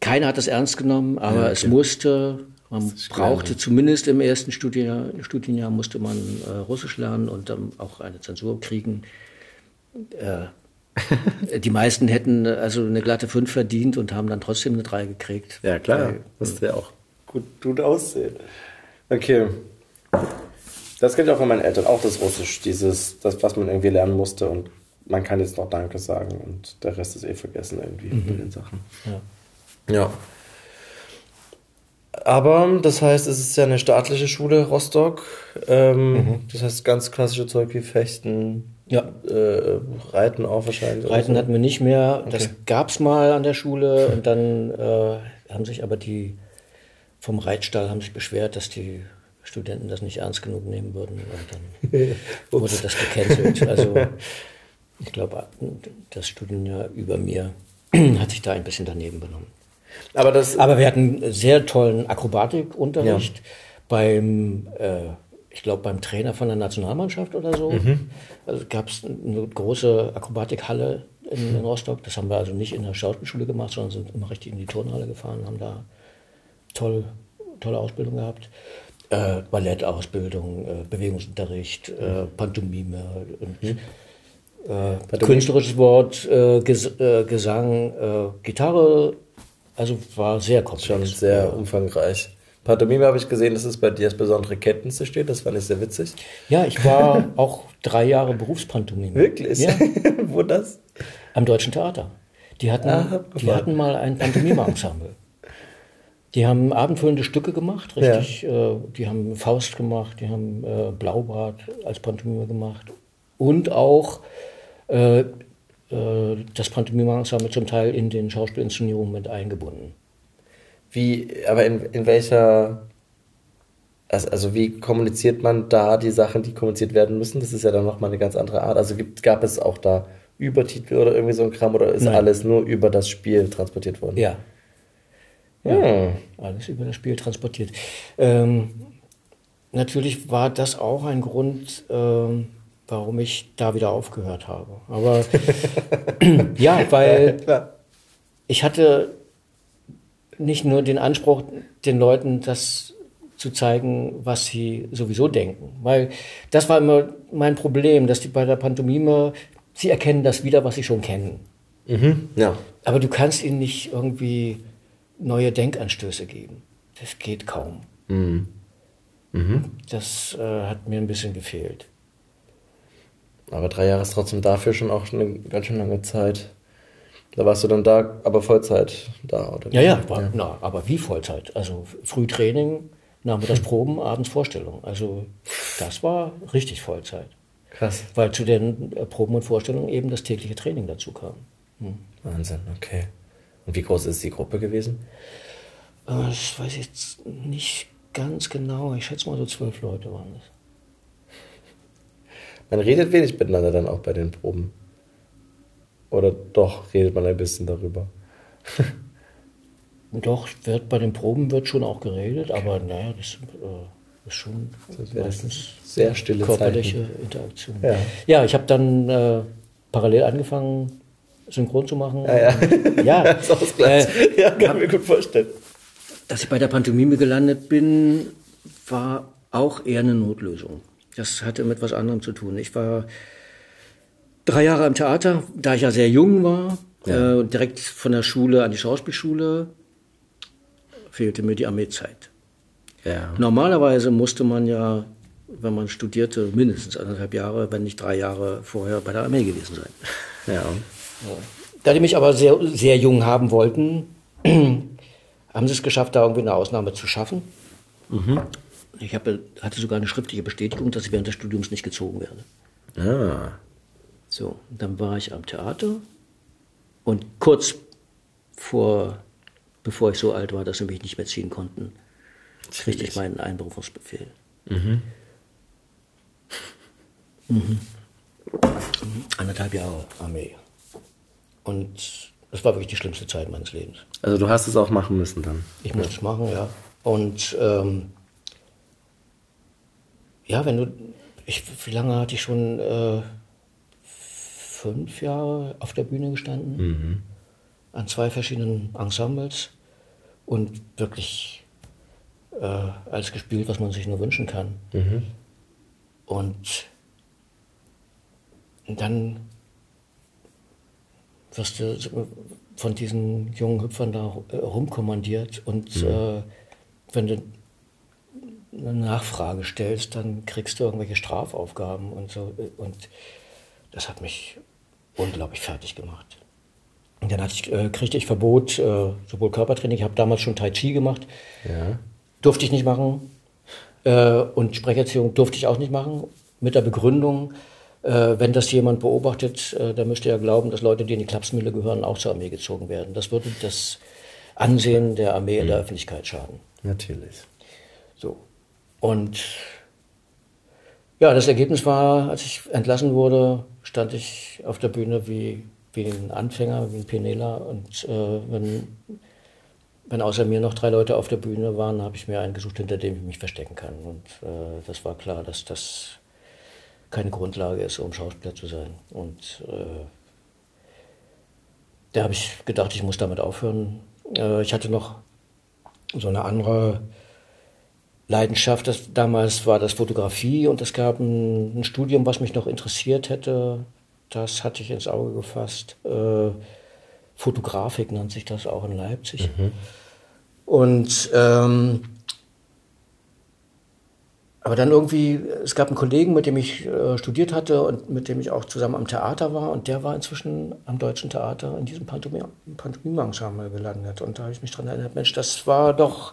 keiner hat das ernst genommen, aber ja, okay. es musste man brauchte zumindest im ersten Studienjahr, Studienjahr musste man äh, Russisch lernen und dann auch eine Zensur kriegen. Äh, die meisten hätten also eine glatte 5 verdient und haben dann trotzdem eine 3 gekriegt. Ja, klar. Das wäre auch gut, gut aussehen. Okay. Das kenne ich auch von meinen Eltern, auch das Russisch, dieses, das, was man irgendwie lernen musste und man kann jetzt noch Danke sagen und der Rest ist eh vergessen irgendwie mhm. in den Sachen. Ja. ja. Aber das heißt, es ist ja eine staatliche Schule, Rostock. Ähm, mhm. Das heißt, ganz klassische Zeug wie Fechten, ja. Äh, Reiten auch wahrscheinlich. Reiten so. hatten wir nicht mehr. Okay. Das gab es mal an der Schule und dann äh, haben sich aber die vom Reitstall haben sich beschwert, dass die Studenten das nicht ernst genug nehmen würden und dann wurde das gecancelt. Also ich glaube, das Studienjahr über mir hat sich da ein bisschen daneben benommen. Aber, das Aber wir hatten sehr tollen Akrobatikunterricht ja. beim, äh, ich glaube, beim Trainer von der Nationalmannschaft oder so. Mhm. Also gab es eine große Akrobatikhalle in, in, Rostock. Das haben wir also nicht in der Schauspielschule gemacht, sondern sind immer richtig in die Turnhalle gefahren, haben da toll, tolle Ausbildung gehabt. Äh, Ballettausbildung, äh, Bewegungsunterricht, äh, Pantomime und mhm. Äh, künstlerisches Wort, äh, Ges äh, Gesang, Gitarre, also war sehr komplex. Schon sehr umfangreich. Pantomime habe ich gesehen, dass es bei dir als besondere Kenntnisse steht. Das fand ich sehr witzig. Ja, ich war auch drei Jahre Berufspantomime. Wirklich? Ja. Wo das? Am Deutschen Theater. Die hatten, ah, die hatten mal ein Pantomime-Ensemble. Die haben abendfüllende Stücke gemacht, richtig. Ja. Äh, die haben Faust gemacht, die haben äh, Blaubart als Pantomime gemacht. Und auch äh, äh, das Pantomime-Ensemble zum Teil in den Schauspielinszenierungen mit eingebunden. Wie, aber in, in welcher, also, also wie kommuniziert man da die Sachen, die kommuniziert werden müssen? Das ist ja dann nochmal eine ganz andere Art. Also gibt, gab es auch da Übertitel oder irgendwie so ein Kram oder ist Nein. alles nur über das Spiel transportiert worden? Ja. Ja, hm. alles über das Spiel transportiert. Ähm, natürlich war das auch ein Grund, ähm, warum ich da wieder aufgehört habe. Aber ja, weil ich hatte nicht nur den Anspruch, den Leuten das zu zeigen, was sie sowieso denken. Weil das war immer mein Problem, dass die bei der Pantomime, sie erkennen das wieder, was sie schon kennen. Mhm, ja. Aber du kannst ihnen nicht irgendwie neue Denkanstöße geben. Das geht kaum. Mhm. Mhm. Das äh, hat mir ein bisschen gefehlt. Aber drei Jahre ist trotzdem dafür schon auch eine ganz schön lange Zeit. Da warst du dann da, aber Vollzeit da, oder? Ja, ja, war, ja. Na, aber wie Vollzeit? Also Frühtraining, nachmittags Proben, abends Vorstellung. Also das war richtig Vollzeit. Krass. Weil zu den äh, Proben und Vorstellungen eben das tägliche Training dazu kam. Hm. Wahnsinn, okay. Und wie groß ist die Gruppe gewesen? Äh, das weiß ich jetzt nicht ganz genau. Ich schätze mal so zwölf Leute waren es. Man redet wenig miteinander dann auch bei den Proben. Oder doch redet man ein bisschen darüber? doch, wird, bei den Proben wird schon auch geredet, okay. aber naja, das äh, ist schon das meistens sehr stille körperliche Zeichen. Interaktion. Ja, ja ich habe dann äh, parallel angefangen, synchron zu machen. Ja, ja. ja, äh, ja kann mir gut vorstellen. Dass ich bei der Pantomime gelandet bin, war auch eher eine Notlösung. Das hatte mit was anderem zu tun. Ich war drei Jahre im Theater, da ich ja sehr jung war, ja. äh, direkt von der Schule an die Schauspielschule, fehlte mir die Armeezeit. Ja. Normalerweise musste man ja wenn man studierte, mindestens anderthalb Jahre, wenn nicht drei Jahre vorher bei der Armee gewesen sein. Ja. Da die mich aber sehr, sehr jung haben wollten, haben sie es geschafft, da irgendwie eine Ausnahme zu schaffen. Mhm. Ich habe, hatte sogar eine schriftliche Bestätigung, dass ich während des Studiums nicht gezogen werde. Ah. So, dann war ich am Theater und kurz vor, bevor ich so alt war, dass sie mich nicht mehr ziehen konnten, kriegte ich meinen Einberufungsbefehl. Mhm. Mhm. Anderthalb Jahre Armee. Und das war wirklich die schlimmste Zeit meines Lebens. Also du hast es auch machen müssen dann? Ich musste es machen, ja. Und ähm, ja, wenn du, ich, wie lange hatte ich schon? Äh, fünf Jahre auf der Bühne gestanden, mhm. an zwei verschiedenen Ensembles und wirklich äh, alles gespielt, was man sich nur wünschen kann. Mhm. Und dann wirst du von diesen jungen Hüpfern da äh, rumkommandiert und mhm. äh, wenn du eine Nachfrage stellst, dann kriegst du irgendwelche Strafaufgaben und so. Und das hat mich unglaublich fertig gemacht. Und dann hatte ich, äh, kriegte ich Verbot, äh, sowohl Körpertraining, ich habe damals schon Tai Chi gemacht, ja. durfte ich nicht machen. Äh, und Sprecherziehung durfte ich auch nicht machen, mit der Begründung, äh, wenn das jemand beobachtet, äh, dann müsste er glauben, dass Leute, die in die Klapsmühle gehören, auch zur Armee gezogen werden. Das würde das Ansehen der Armee in der mhm. Öffentlichkeit schaden. Natürlich. So. Und ja, das Ergebnis war, als ich entlassen wurde, stand ich auf der Bühne wie, wie ein Anfänger, wie ein Penela. Und äh, wenn, wenn außer mir noch drei Leute auf der Bühne waren, habe ich mir einen gesucht, hinter dem ich mich verstecken kann. Und äh, das war klar, dass das keine Grundlage ist, um Schauspieler zu sein. Und äh, da habe ich gedacht, ich muss damit aufhören. Äh, ich hatte noch so eine andere Leidenschaft. Das, damals war das Fotografie und es gab ein, ein, Studium, was mich noch interessiert hätte. Das hatte ich ins Auge gefasst. Äh, Fotografik nennt sich das auch in Leipzig. Mhm. Und ähm, aber dann irgendwie, es gab einen Kollegen, mit dem ich äh, studiert hatte und mit dem ich auch zusammen am Theater war und der war inzwischen am Deutschen Theater in diesem Pantomime-Ensemble gelandet. Und da habe ich mich dran erinnert, Mensch, das war doch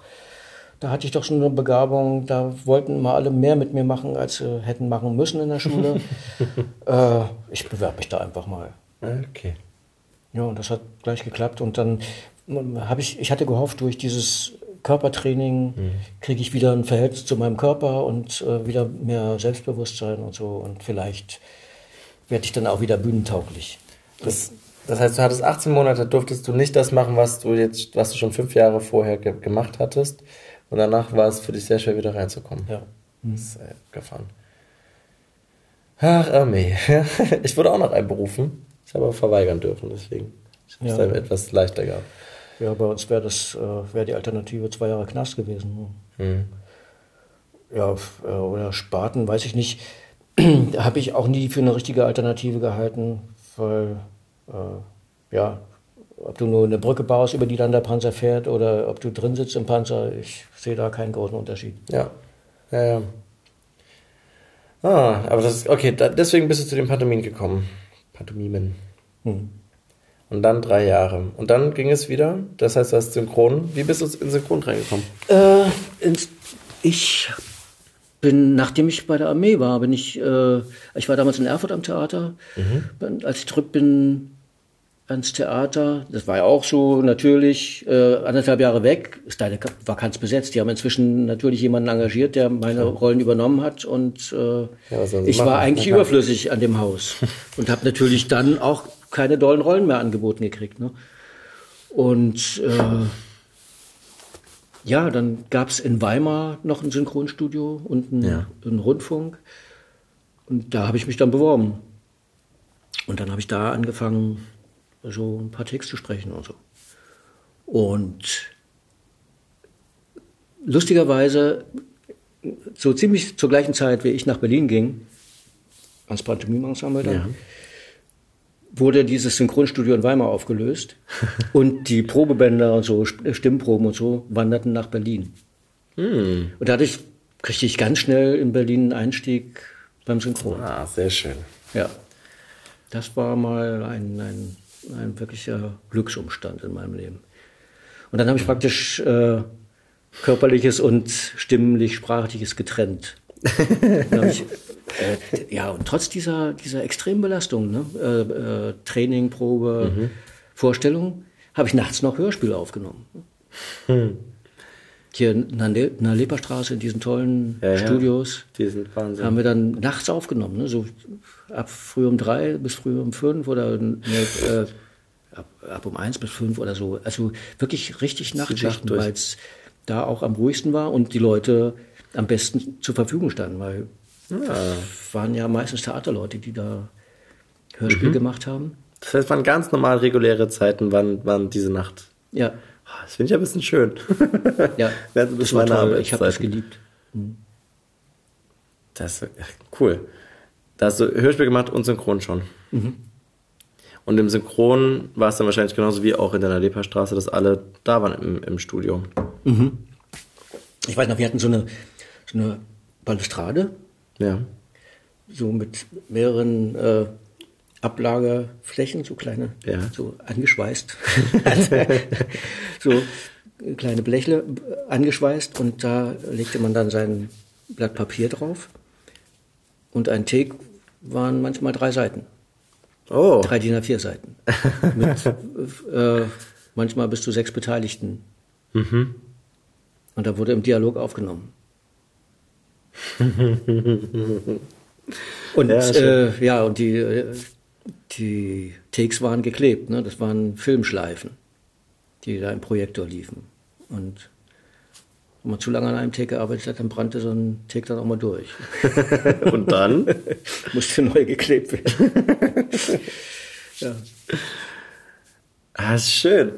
da hatte ich doch schon eine Begabung, da wollten mal alle mehr mit mir machen, als sie hätten machen müssen in der Schule. äh, ich bewerbe mich da einfach mal. Okay. Ja, und das hat gleich geklappt. Und dann habe ich, ich hatte gehofft, durch dieses Körpertraining mhm. kriege ich wieder ein Verhältnis zu meinem Körper und äh, wieder mehr Selbstbewusstsein und so. Und vielleicht werde ich dann auch wieder bühnentauglich. Das, das heißt, du hattest 18 Monate, durftest du nicht das machen, was du jetzt, was du schon fünf Jahre vorher ge gemacht hattest. Und danach war es für dich sehr schwer, wieder reinzukommen. Ja. Mhm. Das ist äh, gefahren. Ach, Armee. ich wurde auch noch einberufen. Ich habe aber verweigern dürfen, deswegen. Ich habe es ja. etwas leichter gehabt. Ja, bei uns wäre das äh, wär die Alternative zwei Jahre Knast gewesen. Mhm. Ja, äh, oder Spaten, weiß ich nicht. habe ich auch nie für eine richtige Alternative gehalten, weil äh, ja, ob du nur eine Brücke baust, über die dann der Panzer fährt, oder ob du drin sitzt im Panzer, ich sehe da keinen großen Unterschied. Ja. Ja, ja. Ah, aber das ist, okay, da, deswegen bist du zu den Pantomimen gekommen. Pantomimen. Hm. Und dann drei Jahre. Und dann ging es wieder, das heißt, du hast Synchron. Wie bist du in Synchron reingekommen? Äh, ich bin, nachdem ich bei der Armee war, bin ich, äh, ich war damals in Erfurt am Theater. Mhm. Als ich zurück bin, ans Theater. Das war ja auch so natürlich äh, anderthalb Jahre weg, ist deine Vakanz besetzt. Die haben inzwischen natürlich jemanden engagiert, der meine Rollen übernommen hat und äh, ja, ich war eigentlich überflüssig an dem Haus und habe natürlich dann auch keine dollen Rollen mehr angeboten gekriegt. Ne? Und äh, ja, dann gab es in Weimar noch ein Synchronstudio und einen, ja. einen Rundfunk und da habe ich mich dann beworben. Und dann habe ich da angefangen, so ein paar Texte sprechen und so. Und lustigerweise, so ziemlich zur gleichen Zeit, wie ich nach Berlin ging, ans Pantomime-Ensemble dann, ja. Wurde dieses Synchronstudio in Weimar aufgelöst und die Probebänder und so, Stimmproben und so, wanderten nach Berlin. Hm. Und da hatte ich kriegte ich ganz schnell in Berlin einen Einstieg beim Synchron. Ah, sehr schön. Ja. Das war mal ein, ein, ein wirklicher Glücksumstand in meinem Leben. Und dann habe ich praktisch äh, körperliches und stimmlich sprachliches getrennt. ich, äh, ja, und trotz dieser, dieser extremen Belastung, ne, äh, äh, Training, Probe, mhm. Vorstellung, habe ich nachts noch Hörspiele aufgenommen. Hm. Hier in der Leperstraße in diesen tollen ja, Studios ja. Die sind Wahnsinn. haben wir dann nachts aufgenommen, ne? so ab früh um drei bis früh um fünf oder ne, ab, ab, um eins bis fünf oder so. Also wirklich richtig Nachtschichten, weil es da auch am ruhigsten war und die Leute am besten zur Verfügung standen, weil ja. das waren ja meistens Theaterleute, die da Hörspiel mhm. gemacht haben. Das heißt, waren ganz normal reguläre Zeiten, wann, wann diese Nacht. Ja. Ah, das finde ich ein bisschen schön. ja, das war toll. Ich habe das geliebt. Mhm. Das cool. Da hast du Hörspiel gemacht und Synchron schon. Mhm. Und im Synchron war es dann wahrscheinlich genauso wie auch in der Leperstraße, dass alle da waren im, im Studio. Mhm. Ich weiß noch, wir hatten so eine, so eine Balustrade. Ja. So mit mehreren äh, Ablagerflächen, so kleine, ja. so angeschweißt. so kleine Blechle angeschweißt und da legte man dann sein Blatt Papier drauf. Und ein Take waren manchmal drei Seiten. Oh. Drei DIN A4 Seiten. Mit äh, manchmal bis zu sechs Beteiligten. Mhm. Und da wurde im Dialog aufgenommen. und ja, äh, ja, und die, äh, die Takes waren geklebt, ne? das waren Filmschleifen, die da im Projektor liefen. Und wenn man zu lange an einem Take gearbeitet hat, dann brannte so ein Take dann auch mal durch. Und dann? Musste neu geklebt werden. ja. Ah, ist schön.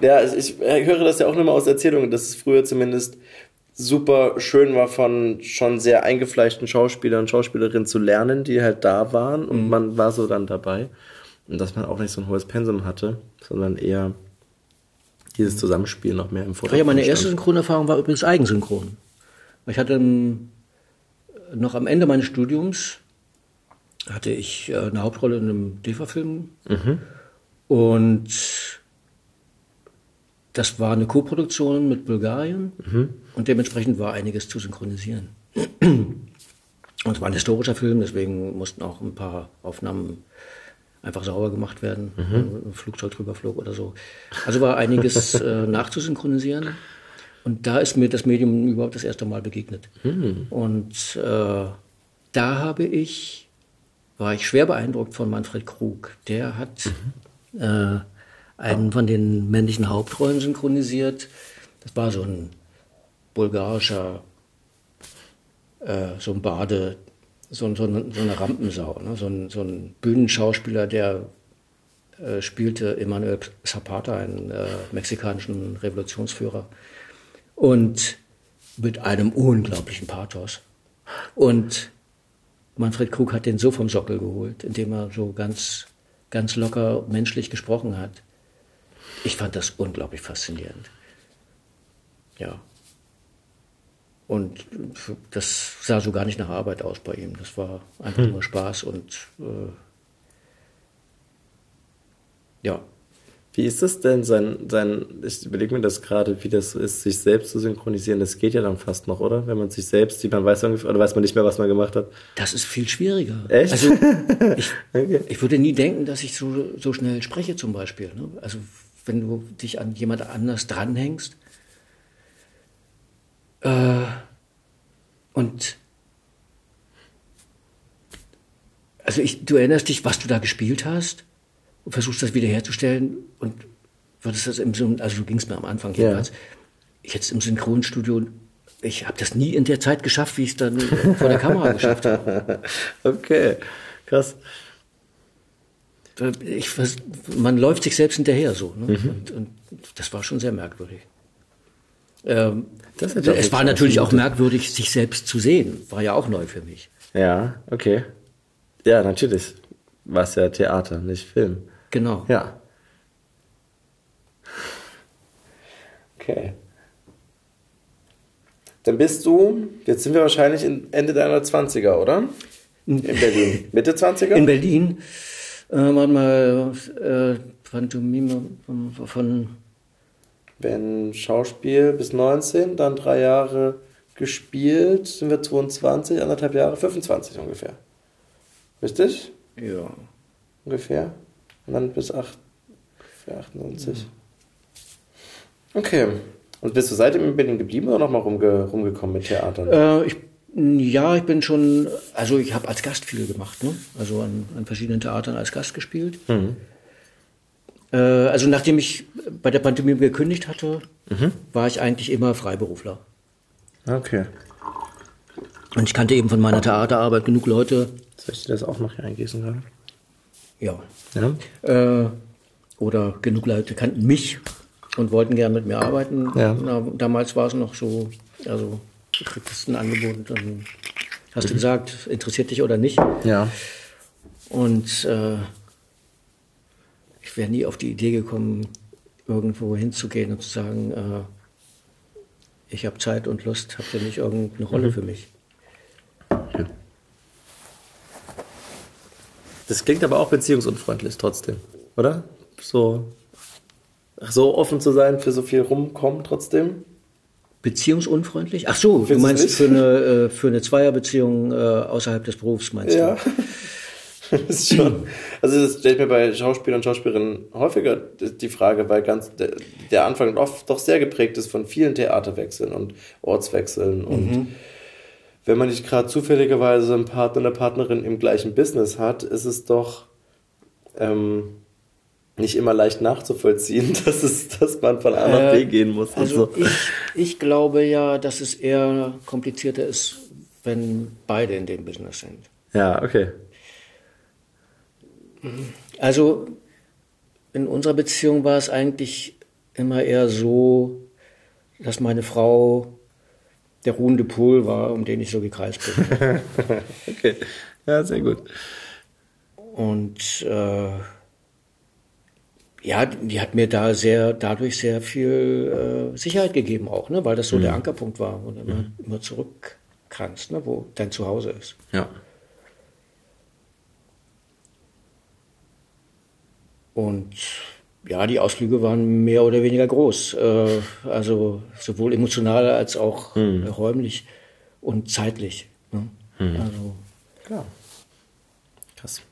Ja, ich höre das ja auch nochmal aus Erzählungen, dass es früher zumindest super schön war, von schon sehr eingefleischten Schauspielern und Schauspielerinnen zu lernen, die halt da waren und mhm. man war so dann dabei. Und dass man auch nicht so ein hohes Pensum hatte, sondern eher dieses Zusammenspiel noch mehr im Vordergrund. Ja, meine erste Synchronerfahrung war übrigens Eigensynchron. Ich hatte im, noch am Ende meines Studiums hatte ich äh, eine Hauptrolle in einem DEFA-Film mhm. und das war eine Koproduktion mit Bulgarien mhm. und dementsprechend war einiges zu synchronisieren. Und es war ein historischer Film, deswegen mussten auch ein paar Aufnahmen einfach sauber gemacht werden, mhm. ein Flugzeug drüber flog oder so. Also war einiges äh, nachzusynchronisieren. Und da ist mir das Medium überhaupt das erste Mal begegnet. Mhm. Und äh, da habe ich, war ich schwer beeindruckt von Manfred Krug. Der hat mhm. äh, einen von den männlichen Hauptrollen synchronisiert. Das war so ein bulgarischer, äh, so ein Bade, so, so, eine, so eine Rampensau, ne? so, ein, so ein Bühnenschauspieler, der äh, spielte Emanuel Zapata, einen äh, mexikanischen Revolutionsführer. Und mit einem unglaublichen Pathos. Und Manfred Krug hat den so vom Sockel geholt, indem er so ganz, ganz locker menschlich gesprochen hat. Ich fand das unglaublich faszinierend. Ja. Und das sah so gar nicht nach Arbeit aus bei ihm. Das war einfach hm. nur Spaß und äh, ja. Wie ist das denn, sein, sein ich überlege mir das gerade, wie das ist, sich selbst zu synchronisieren. Das geht ja dann fast noch, oder? Wenn man sich selbst sieht, man weiß ungefähr, oder weiß man nicht mehr, was man gemacht hat. Das ist viel schwieriger. Echt? Also, ich, okay. ich würde nie denken, dass ich so, so schnell spreche, zum Beispiel. Ne? Also, wenn du dich an jemand anders dranhängst, äh, und also ich, du erinnerst dich, was du da gespielt hast und versuchst das wiederherzustellen und würdest das im Syn also du gingst mir am Anfang jedenfalls. Ja. Jetzt im Synchronstudio, ich habe das nie in der Zeit geschafft, wie ich es dann vor der Kamera geschafft habe. Okay, krass. Ich, man läuft sich selbst hinterher so. Ne? Mhm. Und, und das war schon sehr merkwürdig. Ähm, es war natürlich auch merkwürdig, sich selbst zu sehen. War ja auch neu für mich. Ja, okay. Ja, natürlich. War es ja Theater, nicht Film. Genau. Ja. Okay. Dann bist du, jetzt sind wir wahrscheinlich Ende deiner 20er, oder? In Berlin. Mitte 20er? In Berlin. Äh, warte mal, äh, Pantomime von, von. Wenn Schauspiel bis 19, dann drei Jahre gespielt, sind wir 22, anderthalb Jahre, 25 ungefähr. Richtig? Ja. Ungefähr. Und dann bis 8, 98. Okay. Und bist du seitdem in Berlin geblieben oder nochmal rumge rumgekommen mit Theatern? Äh, ich, ja, ich bin schon, also ich habe als Gast viel gemacht, ne? also an, an verschiedenen Theatern als Gast gespielt. Mhm. Äh, also nachdem ich bei der Pantomime gekündigt hatte, mhm. war ich eigentlich immer Freiberufler. Okay. Und ich kannte eben von meiner Theaterarbeit genug Leute. Soll ich dir das auch noch hier eingießen gerade? Ja. ja? Äh, oder genug Leute kannten mich und wollten gerne mit mir arbeiten. Ja. Na, damals war es noch so, also kriegst ein Angebot, dann hast mhm. du gesagt, interessiert dich oder nicht. Ja. Und äh, ich wäre nie auf die Idee gekommen, irgendwo hinzugehen und zu sagen, äh, ich habe Zeit und Lust, habt ihr nicht irgendeine Rolle mhm. für mich? Ja. Das klingt aber auch beziehungsunfreundlich trotzdem, oder? So, so offen zu sein, für so viel rumkommen trotzdem? Beziehungsunfreundlich? Ach so, Findest du meinst für eine, äh, für eine Zweierbeziehung äh, außerhalb des Berufs, meinst ja. du? das ist schon, also das stellt mir bei Schauspielern und Schauspielerinnen häufiger die Frage, weil ganz der, der Anfang oft doch sehr geprägt ist von vielen Theaterwechseln und Ortswechseln und mhm. wenn man nicht gerade zufälligerweise einen Partner, eine Partnerin im gleichen Business hat, ist es doch ähm, nicht immer leicht nachzuvollziehen, dass, es, dass man von A nach B äh, gehen muss. Also so. ich, ich glaube ja, dass es eher komplizierter ist, wenn beide in dem Business sind. Ja, okay. Also in unserer Beziehung war es eigentlich immer eher so, dass meine Frau der ruhende Pool war, um den ich so gekreist bin. okay, ja, sehr gut. Und äh, ja, die hat mir da sehr, dadurch sehr viel äh, Sicherheit gegeben auch, ne, weil das so mhm. der Ankerpunkt war, wo du immer, mhm. immer zurück kannst, ne, wo dein Zuhause ist. Ja. Und ja, die Ausflüge waren mehr oder weniger groß. Äh, also sowohl emotional als auch hm. räumlich und zeitlich. Ne? Hm. Also, ja. Krass.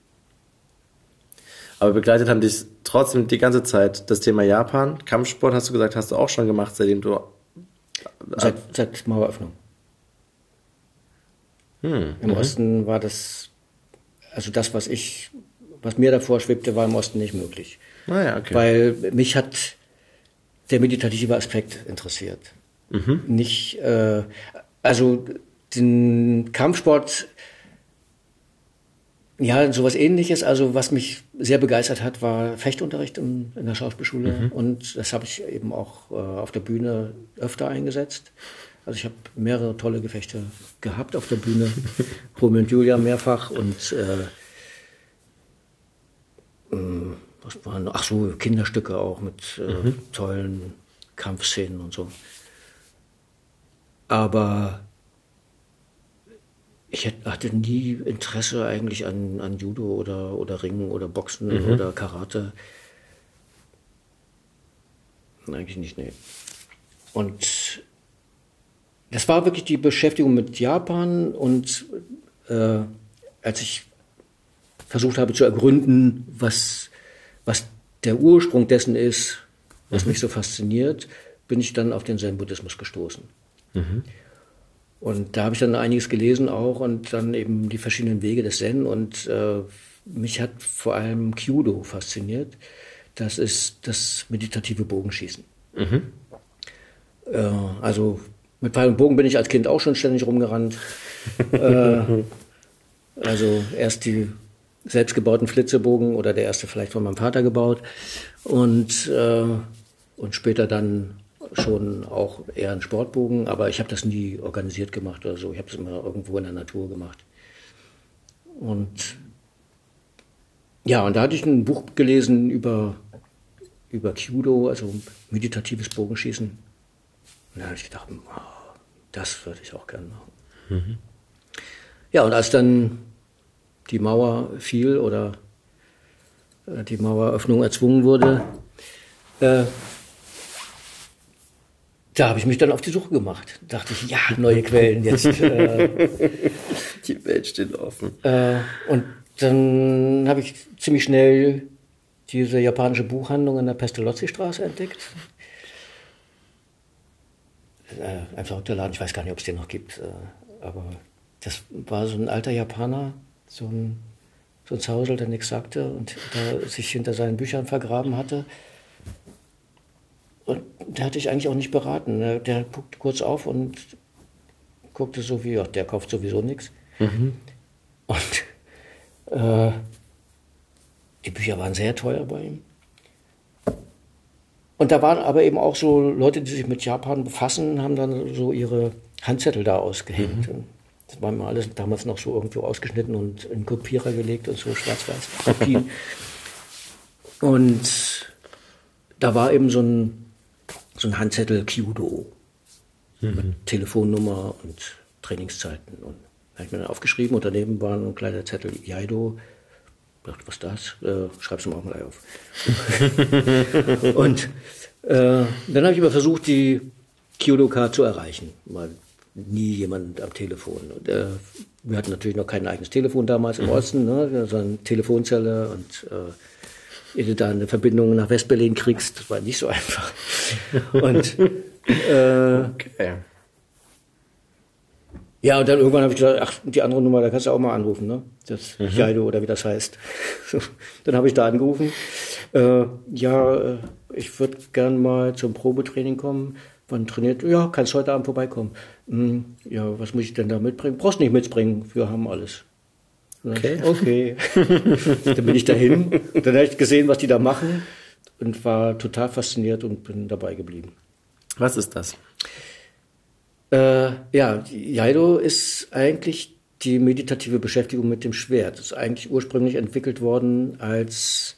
Aber begleitet haben dich trotzdem die ganze Zeit das Thema Japan. Kampfsport hast du gesagt, hast du auch schon gemacht, seitdem du. Seit, seit Maueröffnung. Hm. Im mhm. Osten war das, also das, was ich was mir davor schwebte, war im Osten nicht möglich. Ah ja, okay. Weil mich hat der meditative Aspekt interessiert. Mhm. Nicht, äh, also den Kampfsport, ja, sowas ähnliches. Also was mich sehr begeistert hat, war Fechtunterricht in, in der Schauspielschule. Mhm. Und das habe ich eben auch äh, auf der Bühne öfter eingesetzt. Also ich habe mehrere tolle Gefechte gehabt auf der Bühne. Romeo und Julia mehrfach und äh, äh, was waren, ach so, Kinderstücke auch mit äh, mhm. tollen Kampfszenen und so. Aber ich hatte nie Interesse eigentlich an, an Judo oder, oder Ringen oder Boxen mhm. oder Karate. Eigentlich nicht, nee. Und das war wirklich die Beschäftigung mit Japan und äh, als ich versucht habe zu ergründen, was, was der Ursprung dessen ist, was mhm. mich so fasziniert, bin ich dann auf den Zen-Buddhismus gestoßen. Mhm. Und da habe ich dann einiges gelesen auch und dann eben die verschiedenen Wege des Zen und äh, mich hat vor allem Kyudo fasziniert. Das ist das meditative Bogenschießen. Mhm. Äh, also mit Pfeil und Bogen bin ich als Kind auch schon ständig rumgerannt. äh, also erst die selbstgebauten Flitzebogen oder der erste vielleicht von meinem Vater gebaut und, äh, und später dann schon auch eher einen Sportbogen, aber ich habe das nie organisiert gemacht oder so. Ich habe es immer irgendwo in der Natur gemacht. Und ja, und da hatte ich ein Buch gelesen über, über Kyudo, also meditatives Bogenschießen. Und da habe ich gedacht, wow, das würde ich auch gerne machen. Mhm. Ja, und als dann die Mauer fiel oder äh, die Maueröffnung erzwungen wurde, äh, da habe ich mich dann auf die Suche gemacht. Da dachte ich, ja, neue Quellen jetzt. Äh, die Welt steht offen. Äh, und dann habe ich ziemlich schnell diese japanische Buchhandlung in der Pestalozzi-Straße entdeckt. Äh, ein verrückter Laden, ich weiß gar nicht, ob es den noch gibt. Äh, aber das war so ein alter Japaner, so ein, so ein Zausel, der nichts sagte und der sich hinter seinen Büchern vergraben hatte. Und der hatte ich eigentlich auch nicht beraten. Ne? Der guckte kurz auf und guckte so wie, ja, der kauft sowieso nichts. Mhm. Und äh, die Bücher waren sehr teuer bei ihm. Und da waren aber eben auch so Leute, die sich mit Japan befassen, haben dann so ihre Handzettel da ausgehängt. Mhm. Das war mir alles damals noch so irgendwo ausgeschnitten und in Kopierer gelegt und so schwarz-weiß Kopien. und da war eben so ein, so ein Handzettel Kyudo mhm. mit Telefonnummer und Trainingszeiten. Und da habe ich mir dann aufgeschrieben und daneben war ein kleiner Zettel Iaido dachte, was ist das? Äh, schreib's mir auch mal auf. und äh, dann habe ich aber versucht, die Kyodoka zu erreichen. Mal nie jemand am Telefon. Und, äh, wir hatten natürlich noch kein eigenes Telefon damals im mhm. Osten, ne? so eine Telefonzelle und äh, ehe du da eine Verbindung nach Westberlin kriegst, das war nicht so einfach. und äh, okay. Ja, und dann irgendwann habe ich gesagt, ach, die andere Nummer, da kannst du auch mal anrufen, ne? Das mhm. Jaido oder wie das heißt. So, dann habe ich da angerufen. Äh, ja, äh, ich würde gern mal zum Probetraining kommen. Wann trainiert? Ja, kannst heute Abend vorbeikommen. Hm, ja, was muss ich denn da mitbringen? Brauchst nicht mitbringen, wir haben alles. Okay. Okay. dann bin ich dahin. Und dann habe ich gesehen, was die da machen und war total fasziniert und bin dabei geblieben. Was ist das? Äh, ja, Jaido ist eigentlich die meditative Beschäftigung mit dem Schwert. Das ist eigentlich ursprünglich entwickelt worden als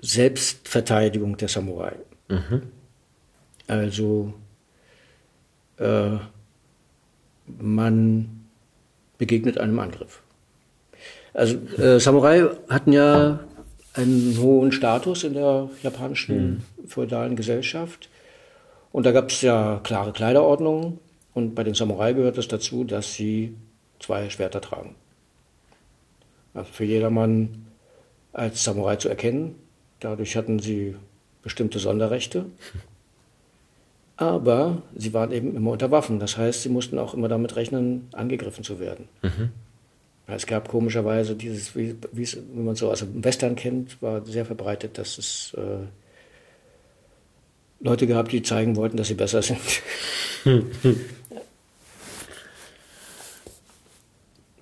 Selbstverteidigung der Samurai. Mhm. Also äh, man begegnet einem Angriff. Also äh, Samurai hatten ja einen hohen Status in der japanischen mhm. feudalen Gesellschaft. Und da gab es ja klare Kleiderordnungen. Und bei den Samurai gehört es dazu, dass sie zwei Schwerter tragen. Also für jedermann als Samurai zu erkennen. Dadurch hatten sie bestimmte Sonderrechte. Aber sie waren eben immer unter Waffen. Das heißt, sie mussten auch immer damit rechnen, angegriffen zu werden. Mhm. Es gab komischerweise dieses, wie, wie man so aus dem Western kennt, war sehr verbreitet, dass es äh, Leute gehabt, die zeigen wollten, dass sie besser sind.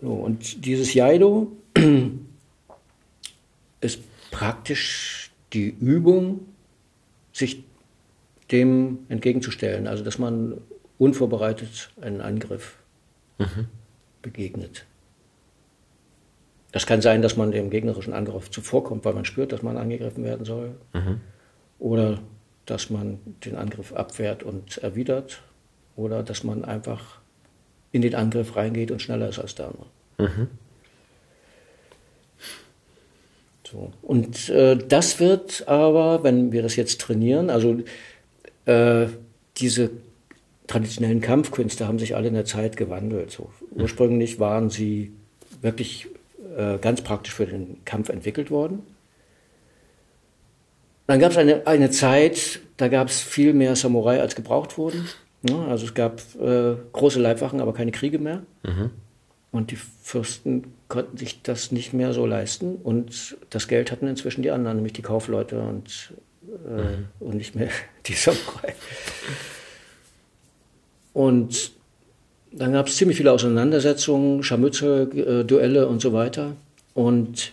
so, und dieses Jaido ist praktisch die Übung, sich dem entgegenzustellen. Also, dass man unvorbereitet einen Angriff mhm. begegnet. Das kann sein, dass man dem gegnerischen Angriff zuvorkommt, weil man spürt, dass man angegriffen werden soll. Mhm. Oder dass man den Angriff abwehrt und erwidert oder dass man einfach in den Angriff reingeht und schneller ist als der andere. Mhm. So. Und äh, das wird aber, wenn wir das jetzt trainieren, also äh, diese traditionellen Kampfkünste haben sich alle in der Zeit gewandelt. So, ursprünglich waren sie wirklich äh, ganz praktisch für den Kampf entwickelt worden. Dann gab es eine, eine Zeit, da gab es viel mehr Samurai, als gebraucht wurden. Ja, also es gab äh, große Leibwachen, aber keine Kriege mehr. Mhm. Und die Fürsten konnten sich das nicht mehr so leisten. Und das Geld hatten inzwischen die anderen, nämlich die Kaufleute und, äh, mhm. und nicht mehr die Samurai. Und dann gab es ziemlich viele Auseinandersetzungen, Scharmützel, äh, Duelle und so weiter. Und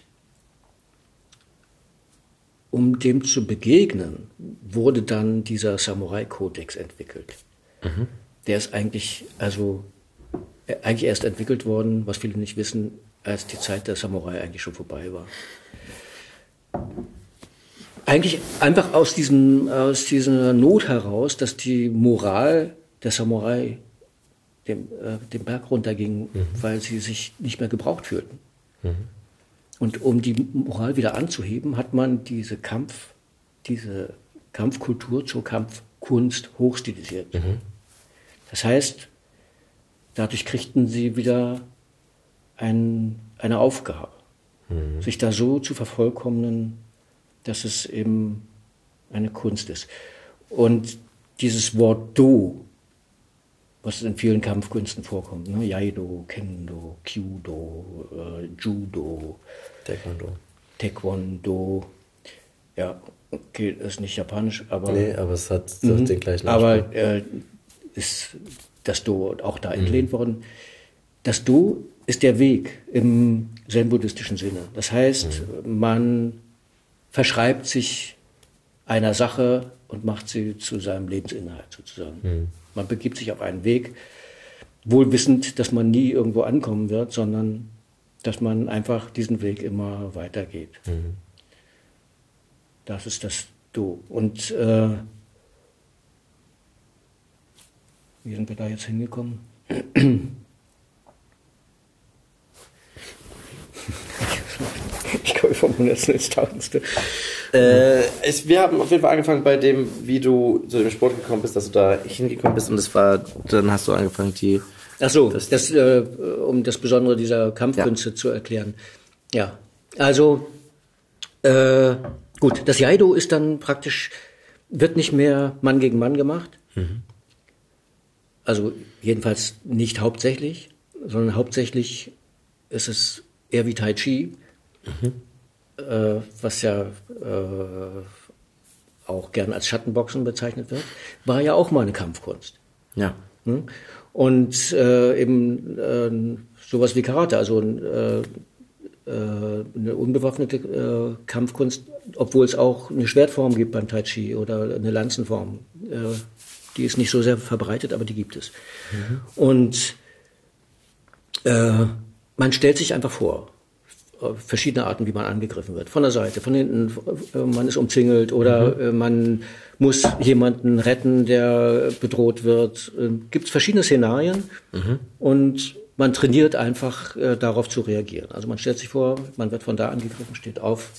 um dem zu begegnen, wurde dann dieser Samurai-Kodex entwickelt. Mhm. Der ist eigentlich, also äh, eigentlich erst entwickelt worden, was viele nicht wissen, als die Zeit der Samurai eigentlich schon vorbei war. Eigentlich einfach aus, diesem, aus dieser Not heraus, dass die Moral der Samurai dem, äh, den Berg runtergingen, mhm. weil sie sich nicht mehr gebraucht fühlten. Mhm. Und um die Moral wieder anzuheben, hat man diese Kampf, diese Kampfkultur zur Kampfkunst hochstilisiert. Mhm. Das heißt, dadurch kriegten sie wieder ein, eine Aufgabe, mhm. sich da so zu vervollkommnen, dass es eben eine Kunst ist. Und dieses Wort Do, was in vielen Kampfkünsten vorkommt, ne? Jaido, Kendo, Kyudo, äh, Judo, Taekwondo. Taekwondo, ja, okay, ist nicht japanisch, aber. Nee, aber es hat, hat den gleichen Aber äh, ist das Do auch da entlehnt mhm. worden. Das Do ist der Weg im zen-buddhistischen Sinne. Das heißt, mhm. man verschreibt sich einer Sache und macht sie zu seinem Lebensinhalt sozusagen. Mhm. Man begibt sich auf einen Weg, wohl wissend, dass man nie irgendwo ankommen wird, sondern dass man einfach diesen Weg immer weitergeht. Mhm. Das ist das Du. Und äh, wie sind wir da jetzt hingekommen? ich komme vom Hundertsten ins Tausendste. Äh, ich, wir haben auf jeden Fall angefangen bei dem, wie du zu dem Sport gekommen bist, dass du da hingekommen bist und das war, dann hast du angefangen, die. Ach so, das, das äh, um das Besondere dieser Kampfkünste ja. zu erklären. Ja, also äh, gut, das Jaido ist dann praktisch, wird nicht mehr Mann gegen Mann gemacht. Mhm. Also jedenfalls nicht hauptsächlich, sondern hauptsächlich ist es eher wie Tai Chi. Mhm äh, was ja äh, auch gern als Schattenboxen bezeichnet wird, war ja auch mal eine Kampfkunst. Ja. Hm? Und äh, eben äh, sowas wie Karate, also äh, äh, eine unbewaffnete Kampfkunst, obwohl es auch eine Schwertform gibt beim Tai Chi oder eine Lanzenform. Die ist nicht so sehr verbreitet, aber die gibt es. Mhm. Und man stellt sich einfach vor, verschiedene Arten, wie man angegriffen wird. Von der Seite, von hinten, äh, man ist umzingelt oder mhm. Äh, man muss jemanden retten, der bedroht wird. Äh, Gibt es verschiedene Szenarien mhm. und man trainiert einfach darauf zu reagieren. Also man stellt sich vor, man wird von da angegriffen, steht auf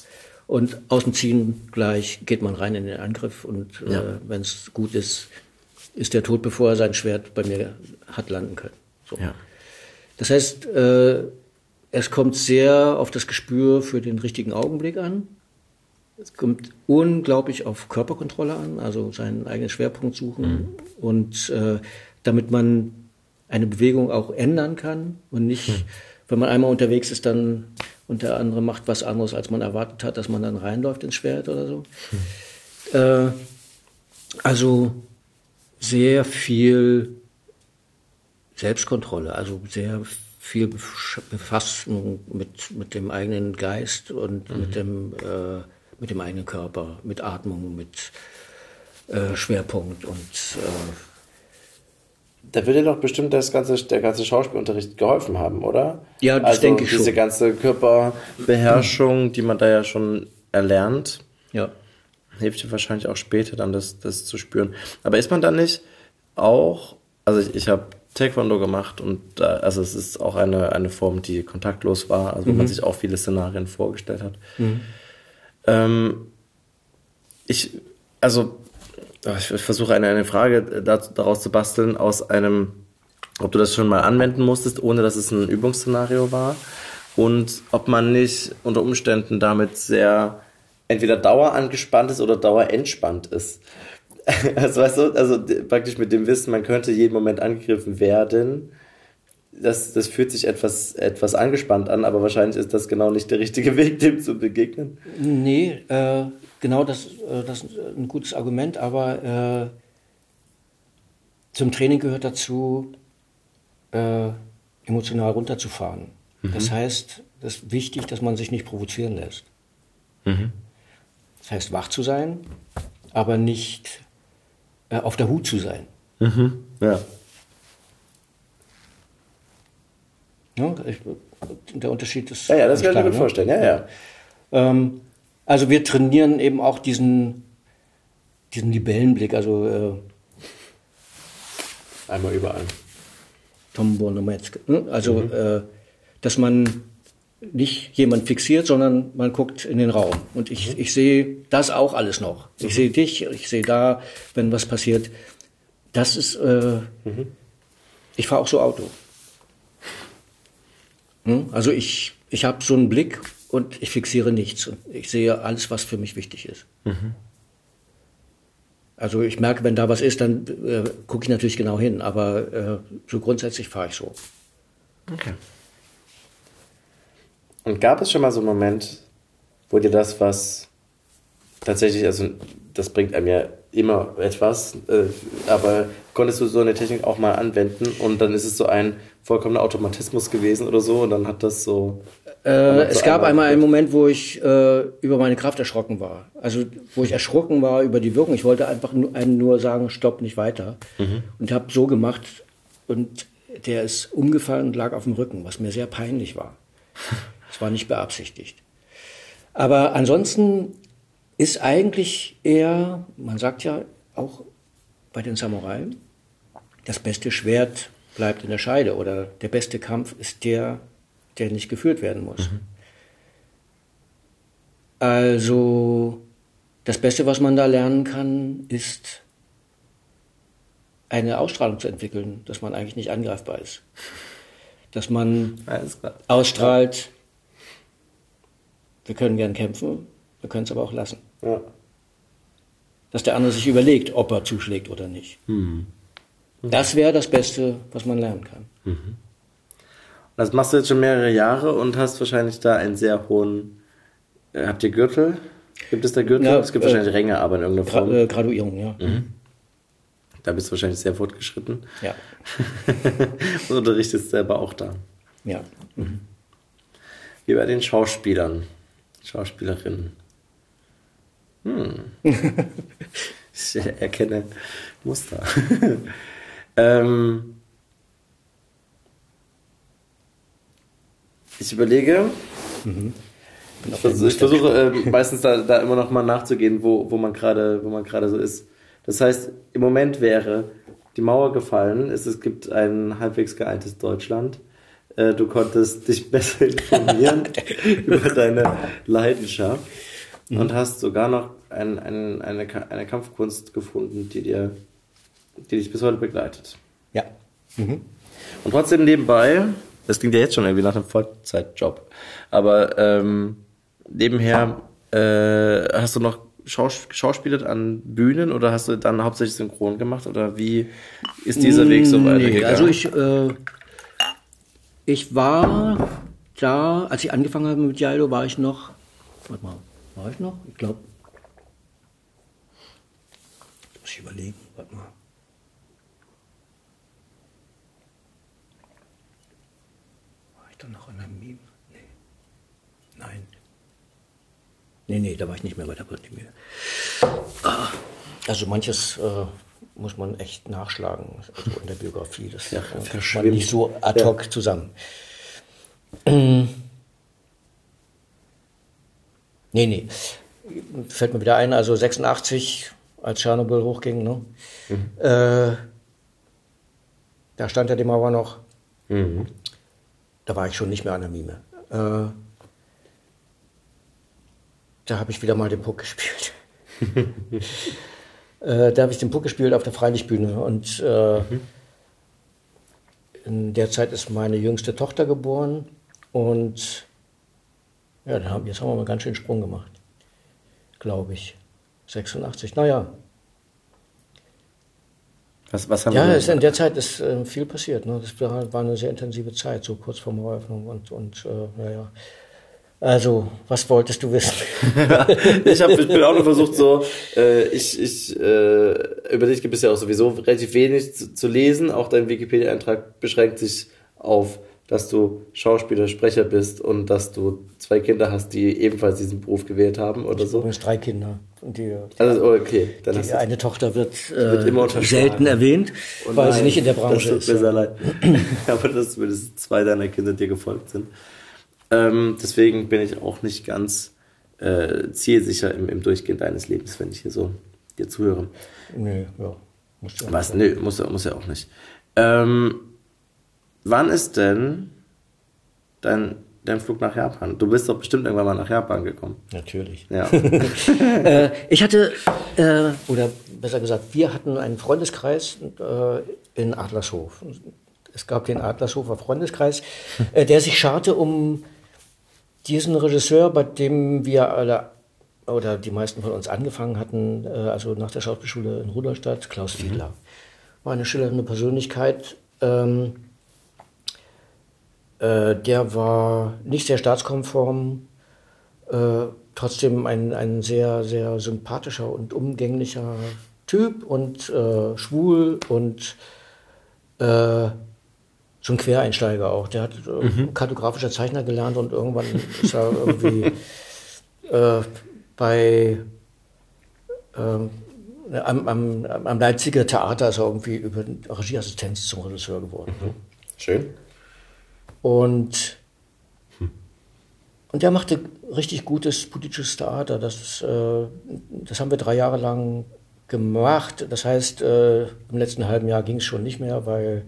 und aus dem Ziehen gleich geht man rein in den Angriff und ja. äh, wenn es gut ist, ist der tot, bevor er sein Schwert bei mir hat landen können. So. Ja. Das heißt, äh, es kommt sehr auf das Gespür für den richtigen Augenblick an. Es kommt unglaublich auf Körperkontrolle an, also seinen eigenen Schwerpunkt suchen mhm. und äh, damit man eine Bewegung auch ändern kann und nicht, mhm. wenn man einmal unterwegs ist, dann und der andere macht was anderes, als man erwartet hat, dass man dann reinläuft ins Schwert oder so. Mhm. Äh, also sehr viel Selbstkontrolle, also sehr viel Befassung mit, mit dem eigenen Geist und mhm. mit, dem, äh, mit dem eigenen Körper, mit Atmung, mit äh, Schwerpunkt und äh, da würde doch bestimmt das ganze, der ganze Schauspielunterricht geholfen haben, oder? Ja, das also denke ich diese schon. Diese ganze Körperbeherrschung, die man da ja schon erlernt, ja. hilft dir wahrscheinlich auch später dann das, das zu spüren. Aber ist man dann nicht auch, also ich, ich habe Taekwondo gemacht und da, also es ist auch eine, eine Form, die kontaktlos war, also wo mhm. man sich auch viele Szenarien vorgestellt hat. Mhm. Ähm, ich, also ich versuche eine, eine Frage daraus zu basteln aus einem, ob du das schon mal anwenden musstest, ohne dass es ein Übungsszenario war und ob man nicht unter Umständen damit sehr entweder dauerangespannt ist oder dauerentspannt ist. Also weißt du, also praktisch mit dem Wissen, man könnte jeden Moment angegriffen werden. Das, das fühlt sich etwas, etwas angespannt an, aber wahrscheinlich ist das genau nicht der richtige Weg, dem zu begegnen. Nee, äh, genau das, äh, das ist ein gutes Argument, aber äh, zum Training gehört dazu, äh, emotional runterzufahren. Mhm. Das heißt, es ist wichtig, dass man sich nicht provozieren lässt. Mhm. Das heißt, wach zu sein, aber nicht auf der Hut zu sein. Mhm. Ja. ja ich, der Unterschied ist. Ja, ja das kann ich mir ne? vorstellen. Ja, ja. Ähm, also wir trainieren eben auch diesen, diesen Libellenblick. Also äh, einmal überall. Tom Bonometz. Ne? Also, mhm. äh, dass man nicht jemand fixiert, sondern man guckt in den Raum. Und ich, mhm. ich sehe das auch alles noch. Ich mhm. sehe dich, ich sehe da, wenn was passiert. Das ist, äh, mhm. ich fahre auch so Auto. Hm? Also ich, ich habe so einen Blick und ich fixiere nichts. Und ich sehe alles, was für mich wichtig ist. Mhm. Also ich merke, wenn da was ist, dann äh, gucke ich natürlich genau hin. Aber äh, so grundsätzlich fahre ich so. Okay. Und gab es schon mal so einen Moment, wo dir das, was tatsächlich, also das bringt einem ja immer etwas, äh, aber konntest du so eine Technik auch mal anwenden und dann ist es so ein vollkommener Automatismus gewesen oder so und dann hat das so. Äh, es gab einmal einen Moment, wo ich äh, über meine Kraft erschrocken war. Also wo ich erschrocken war über die Wirkung. Ich wollte einfach nur, einen nur sagen, stopp, nicht weiter. Mhm. Und habe so gemacht und der ist umgefallen und lag auf dem Rücken, was mir sehr peinlich war. Es war nicht beabsichtigt. Aber ansonsten ist eigentlich eher, man sagt ja auch bei den Samurai, das beste Schwert bleibt in der Scheide oder der beste Kampf ist der, der nicht geführt werden muss. Mhm. Also das Beste, was man da lernen kann, ist eine Ausstrahlung zu entwickeln, dass man eigentlich nicht angreifbar ist. Dass man ausstrahlt, wir können gern kämpfen, wir können es aber auch lassen. Ja. Dass der andere sich überlegt, ob er zuschlägt oder nicht. Mhm. Mhm. Das wäre das Beste, was man lernen kann. Mhm. Das machst du jetzt schon mehrere Jahre und hast wahrscheinlich da einen sehr hohen. Äh, habt ihr Gürtel? Gibt es da Gürtel? Ja, es gibt äh, wahrscheinlich Ränge, aber in irgendeiner Form. Gra äh, Graduierung, ja. Mhm. Da bist du wahrscheinlich sehr fortgeschritten. Ja. und unterrichtest selber auch da. Ja. Wie bei den Schauspielern. Schauspielerinnen. Hm. ich erkenne Muster. ähm, ich überlege. Mhm. Ich, versuche, ich versuche äh, meistens da, da immer noch mal nachzugehen, wo, wo man gerade so ist. Das heißt, im Moment wäre die Mauer gefallen, es, es gibt ein halbwegs geeintes Deutschland du konntest dich besser informieren über deine Leidenschaft mhm. und hast sogar noch ein, ein, eine, eine Kampfkunst gefunden, die dir, die dich bis heute begleitet. Ja. Mhm. Und trotzdem nebenbei, das klingt ja jetzt schon irgendwie nach einem Vollzeitjob, aber ähm, nebenher äh, hast du noch Schaus Schauspielert an Bühnen oder hast du dann hauptsächlich synchron gemacht oder wie ist dieser Weg so weitergegangen? Nee, also ich äh, ich war da, als ich angefangen habe mit Jaido, war ich noch, warte mal, war ich noch? Ich glaube, muss ich überlegen, warte mal. War ich da noch an der Mime? Nee. Nein. Nee, nee, da war ich nicht mehr bei der. Ah, also manches äh, muss man echt nachschlagen, also in der Biografie. Das ja, kriegt man nicht so ad hoc ja. zusammen. nee, nee. Fällt mir wieder ein, also 86, als Tschernobyl hochging, ne? Mhm. Äh, da stand ja die Mauer noch. Mhm. Da war ich schon nicht mehr an der Mime. Äh, da habe ich wieder mal den Puck gespielt. Äh, da habe ich den Puck gespielt auf der Freilichtbühne und äh, mhm. in der Zeit ist meine jüngste Tochter geboren und ja, dann haben, jetzt haben wir mal ganz schön Sprung gemacht, glaube ich. 86, naja. Was, was haben ja, wir in der Zeit ist äh, viel passiert. Ne? Das war, war, eine sehr intensive Zeit, so kurz vor Maueröffnung und, und äh, naja. Also, was wolltest du wissen? ich, hab, ich bin auch nur versucht, so, äh, ich, ich, äh, über dich gibt es ja auch sowieso relativ wenig zu, zu lesen. Auch dein Wikipedia-Eintrag beschränkt sich auf, dass du Schauspieler, Sprecher bist und dass du zwei Kinder hast, die ebenfalls diesen Beruf gewählt haben oder so. Übrigens drei Kinder. Und die, die also, oh, okay. Dann die eine Tochter wird, äh, wird selten erwähnt, und weil nein, sie nicht in der Branche das tut ist. Mir sehr leid. Aber dass zumindest zwei deiner Kinder dir gefolgt sind. Ähm, deswegen bin ich auch nicht ganz äh, zielsicher im, im Durchgehen deines Lebens, wenn ich hier so dir zuhöre. Nee, ja. Muss ja Was? Nö, muss, muss ja auch nicht. Ähm, wann ist denn dein, dein Flug nach Japan? Du bist doch bestimmt irgendwann mal nach Japan gekommen. Natürlich. Ja. äh, ich hatte, äh, oder besser gesagt, wir hatten einen Freundeskreis äh, in Adlershof. Es gab den Adlershofer Freundeskreis, äh, der sich scharte um diesen Regisseur, bei dem wir alle oder die meisten von uns angefangen hatten, äh, also nach der Schauspielschule in Rudolstadt, Klaus mhm. Fiedler. War eine schillernde Persönlichkeit. Ähm, äh, der war nicht sehr staatskonform, äh, trotzdem ein, ein sehr, sehr sympathischer und umgänglicher Typ und äh, schwul und äh, so ein Quereinsteiger auch. Der hat äh, mhm. kartografischer Zeichner gelernt und irgendwann ist er irgendwie äh, bei ähm, am, am, am, Leipziger Theater ist er irgendwie über Regieassistenz zum Regisseur geworden. Mhm. Schön. Und, hm. und der machte richtig gutes politisches Theater. Das, äh, das haben wir drei Jahre lang gemacht. Das heißt, äh, im letzten halben Jahr ging es schon nicht mehr, weil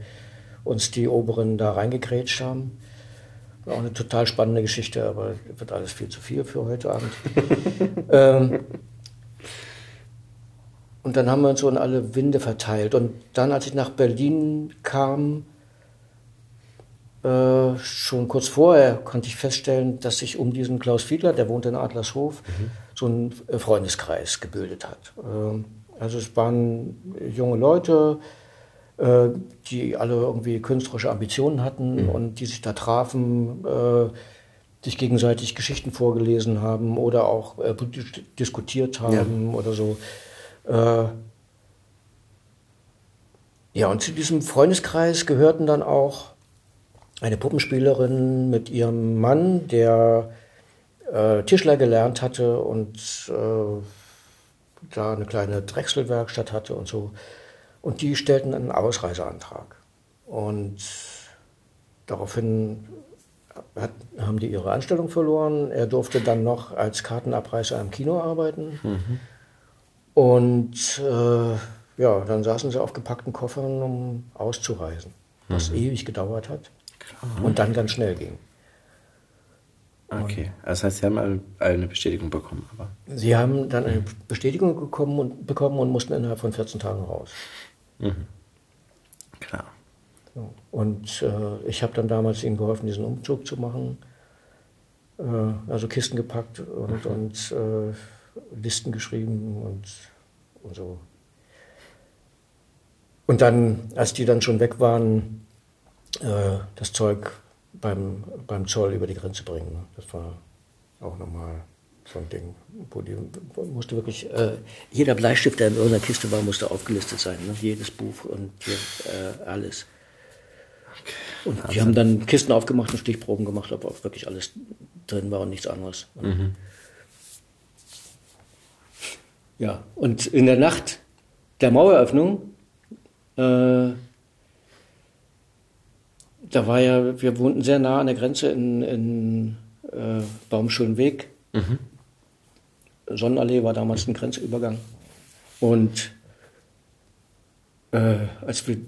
uns die Oberen da reingekrätscht haben. War auch eine total spannende Geschichte, aber wird alles viel zu viel für heute Abend. ähm, und dann haben wir uns so in alle Winde verteilt. Und dann, als ich nach Berlin kam, äh, schon kurz vorher konnte ich feststellen, dass sich um diesen Klaus Fiedler, der wohnt in Adlershof, mhm. so ein äh, Freundeskreis gebildet hat. Äh, also es waren junge Leute, äh, die alle irgendwie künstlerische Ambitionen hatten mhm. und die sich da trafen, äh, sich gegenseitig Geschichten vorgelesen haben oder auch äh, diskutiert haben ja. oder so. Äh, ja, und zu diesem Freundeskreis gehörten dann auch eine Puppenspielerin mit ihrem Mann, der äh, Tischler gelernt hatte und da eine kleine Drechselwerkstatt hatte und so. Und die stellten einen Ausreiseantrag. Und daraufhin hat, haben die ihre Anstellung verloren. Er durfte dann noch als Kartenabreißer im Kino arbeiten. Mhm. Und äh, ja, dann saßen sie auf gepackten Koffern, um auszureisen, was mhm. ewig gedauert hat Klar. und dann ganz schnell ging. Okay, das heißt, Sie haben eine Bestätigung bekommen, aber. Sie haben dann eine Bestätigung bekommen und, bekommen und mussten innerhalb von 14 Tagen raus. Mhm. Klar. So. Und äh, ich habe dann damals ihnen geholfen, diesen Umzug zu machen. Äh, also Kisten gepackt und, mhm. und äh, Listen geschrieben und, und so. Und dann, als die dann schon weg waren, äh, das Zeug beim, beim Zoll über die Grenze bringen. Das war auch nochmal so ein Ding, wo die musste wirklich, äh, jeder Bleistift, der in irgendeiner Kiste war, musste aufgelistet sein. Ne? Jedes Buch und hier, äh, alles. Und die haben dann Kisten aufgemacht und Stichproben gemacht, ob auch wirklich alles drin war und nichts anderes. Mhm. Ja, und in der Nacht der Maueröffnung, äh, da war ja, wir wohnten sehr nah an der Grenze in, in äh, Baumschulenweg. Mhm. Sonnenallee war damals ein Grenzübergang. Und äh, als wir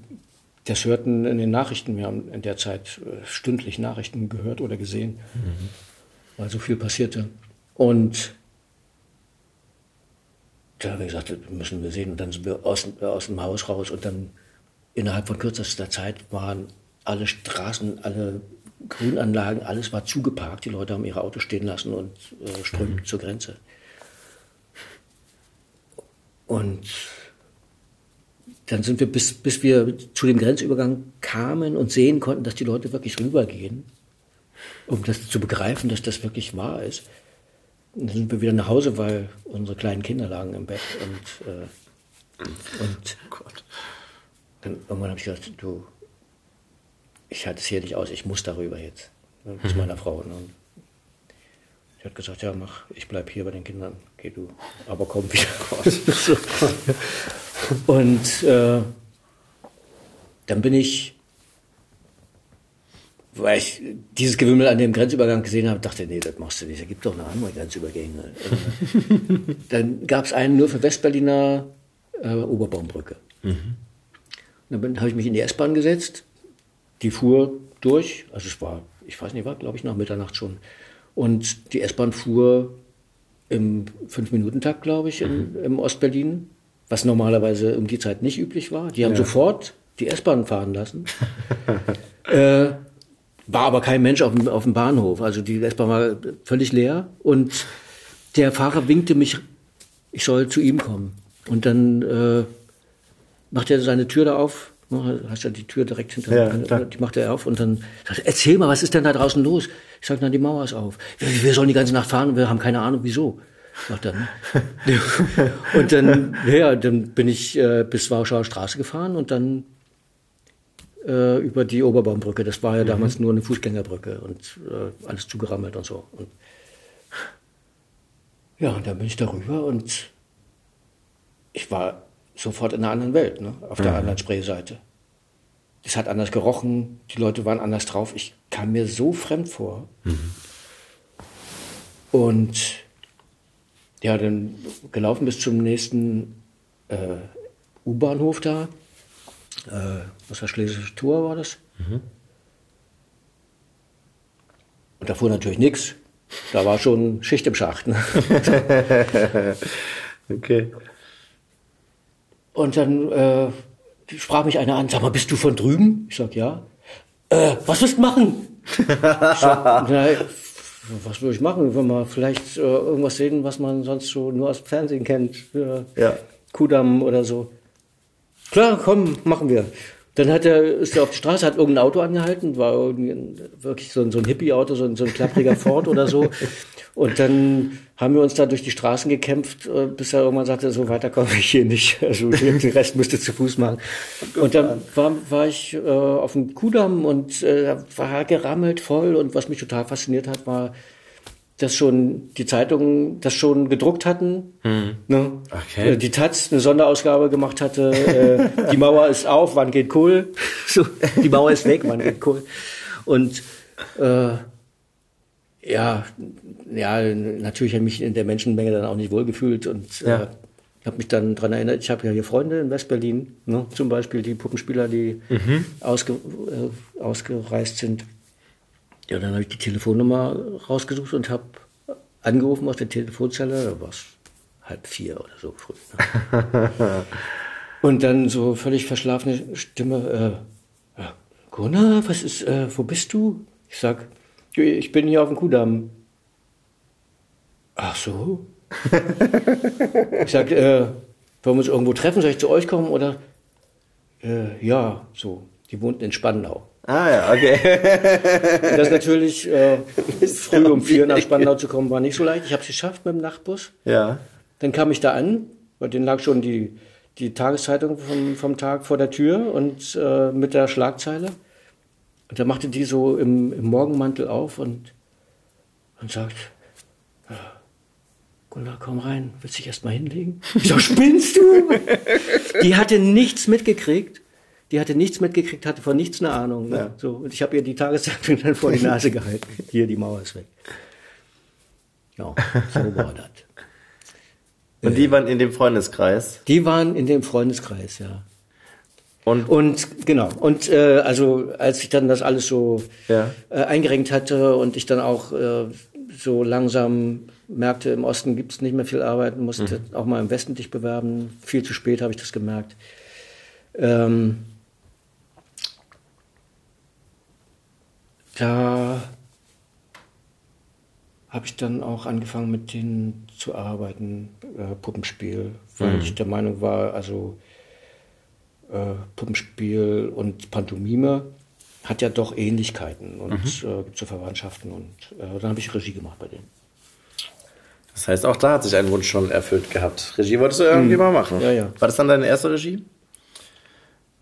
das hörten in den Nachrichten, wir haben in der Zeit äh, stündlich Nachrichten gehört oder gesehen, mhm. weil so viel passierte. Und da haben wir gesagt, das müssen wir sehen. Und dann sind wir aus, aus dem Haus raus und dann innerhalb von kürzester Zeit waren alle Straßen, alle Grünanlagen, alles war zugeparkt. Die Leute haben ihre Autos stehen lassen und äh, strömten mhm. zur Grenze. Und dann sind wir, bis, bis wir zu dem Grenzübergang kamen und sehen konnten, dass die Leute wirklich rübergehen, um das zu begreifen, dass das wirklich wahr ist. Und dann sind wir wieder nach Hause, weil unsere kleinen Kinder lagen im Bett und, äh, und oh dann irgendwann habe ich gedacht, du, ich halte es hier nicht aus, ich muss darüber jetzt. Ne, zu mhm. meiner Frau. Ne? Und die hat gesagt, ja, mach, ich bleib hier bei den Kindern, geh du, aber komm wieder raus. und äh, dann bin ich, weil ich dieses Gewimmel an dem Grenzübergang gesehen habe, dachte, nee, das machst du nicht, es gibt doch noch andere Grenzübergänge. dann gab es einen nur für Westberliner äh, Oberbaumbrücke. Mhm. Dann habe ich mich in die S-Bahn gesetzt die fuhr durch, also es war, ich weiß nicht, war glaube ich nach Mitternacht schon. Und die S-Bahn fuhr im Fünf-Minuten-Takt, glaube ich, in, mhm. im Ostberlin, was normalerweise um die Zeit nicht üblich war. Die haben ja. sofort die S-Bahn fahren lassen. äh, war aber kein Mensch auf dem, auf dem Bahnhof. Also die S-Bahn war völlig leer. Und der Fahrer winkte mich, ich soll zu ihm kommen. Und dann äh, macht er seine Tür da auf. Hast ja die Tür direkt hinter ja, die macht er auf und dann sagt er, erzähl mal, was ist denn da draußen los? Ich sage, na, die Mauer ist auf. Wir, wir sollen die ganze Nacht fahren und wir haben keine Ahnung, wieso. Sagt er. Ne? und dann, ja, dann bin ich äh, bis Warschauer Straße gefahren und dann äh, über die Oberbaumbrücke. Das war ja mhm. damals nur eine Fußgängerbrücke und äh, alles zugerammelt und so. Und ja, und dann bin ich darüber und ich war sofort in einer anderen Welt, ne? auf der mhm. anderen Sprayseite. Es hat anders gerochen, die Leute waren anders drauf. Ich kam mir so fremd vor. Mhm. Und ja, dann gelaufen bis zum nächsten äh, U-Bahnhof da. Äh, was war Schlesische Tor war das? Mhm. Und da fuhr natürlich nichts. Da war schon Schicht im Schacht. Ne? okay. Und dann äh, sprach mich einer an, sag mal, bist du von drüben? Ich sag, ja. Äh, was willst du machen? sag, na, was würde ich machen, wenn wir vielleicht äh, irgendwas sehen, was man sonst so nur aus dem Fernsehen kennt? Äh, ja. Kudamm oder so. Klar, komm, machen wir. Dann hat er, ist er auf die Straße, hat irgendein Auto angehalten, war wirklich so ein, so ein Hippie-Auto, so ein, so ein klappriger Ford oder so. Und dann haben wir uns da durch die Straßen gekämpft, äh, bis er irgendwann sagte, so weiter komme ich hier nicht. Also den Rest müsste zu Fuß machen. Und dann war, war ich äh, auf dem Kudamm und äh, war gerammelt voll. Und was mich total fasziniert hat, war, dass schon die Zeitungen das schon gedruckt hatten. Hm. Ne? Okay. Äh, die Taz eine Sonderausgabe gemacht hatte. äh, die Mauer ist auf, wann geht Kohl? So, die Mauer ist weg, wann geht Kohl? Und äh, ja, ja, natürlich habe ich mich in der Menschenmenge dann auch nicht wohlgefühlt und äh, ja. äh, habe mich dann daran erinnert, ich habe ja hier Freunde in Westberlin, ne? zum Beispiel die Puppenspieler, die mhm. ausge, äh, ausgereist sind. Ja, dann habe ich die Telefonnummer rausgesucht und habe angerufen aus der Telefonzelle. Da war es halb vier oder so früh. Ne? und dann so völlig verschlafene Stimme. Äh, Gunnar, was ist, äh, wo bist du? Ich sag, ich bin hier auf dem Kudamm. Ach so. ich sag, äh, wollen wir uns irgendwo treffen? Soll ich zu euch kommen? Oder? Äh, ja, so. Die wohnten in Spandau. Ah ja, okay. das natürlich äh, früh um vier nach Spandau zu kommen, war nicht so leicht. Ich habe es geschafft mit dem Nachtbus. Ja. Dann kam ich da an, bei denen lag schon die, die Tageszeitung vom, vom Tag vor der Tür und äh, mit der Schlagzeile. Und da machte die so im, im Morgenmantel auf und, und sagt, Gunnar, komm rein, willst du dich erst mal hinlegen? Ich sag, spinnst du? die hatte nichts mitgekriegt die hatte nichts mitgekriegt, hatte von nichts eine Ahnung. Ne? Ja. So, und ich habe ihr die Tageszeitung dann vor die Nase gehalten. Hier, die Mauer ist weg. Ja, so war das. Und die waren in dem Freundeskreis? Die waren in dem Freundeskreis, ja. Und, und genau. Und äh, also als ich dann das alles so ja. äh, eingerenkt hatte und ich dann auch äh, so langsam merkte, im Osten gibt es nicht mehr viel Arbeit, musste mhm. auch mal im Westen dich bewerben. Viel zu spät habe ich das gemerkt. Ähm, da habe ich dann auch angefangen mit denen zu arbeiten, äh, Puppenspiel, weil mhm. ich der Meinung war, also äh, Puppenspiel und Pantomime hat ja doch Ähnlichkeiten und mhm. äh, gibt so Verwandtschaften und äh, dann habe ich Regie gemacht bei denen. Das heißt, auch da hat sich ein Wunsch schon erfüllt gehabt. Regie wolltest du irgendwie mhm. mal machen. Ja, ja. War das dann deine erste Regie?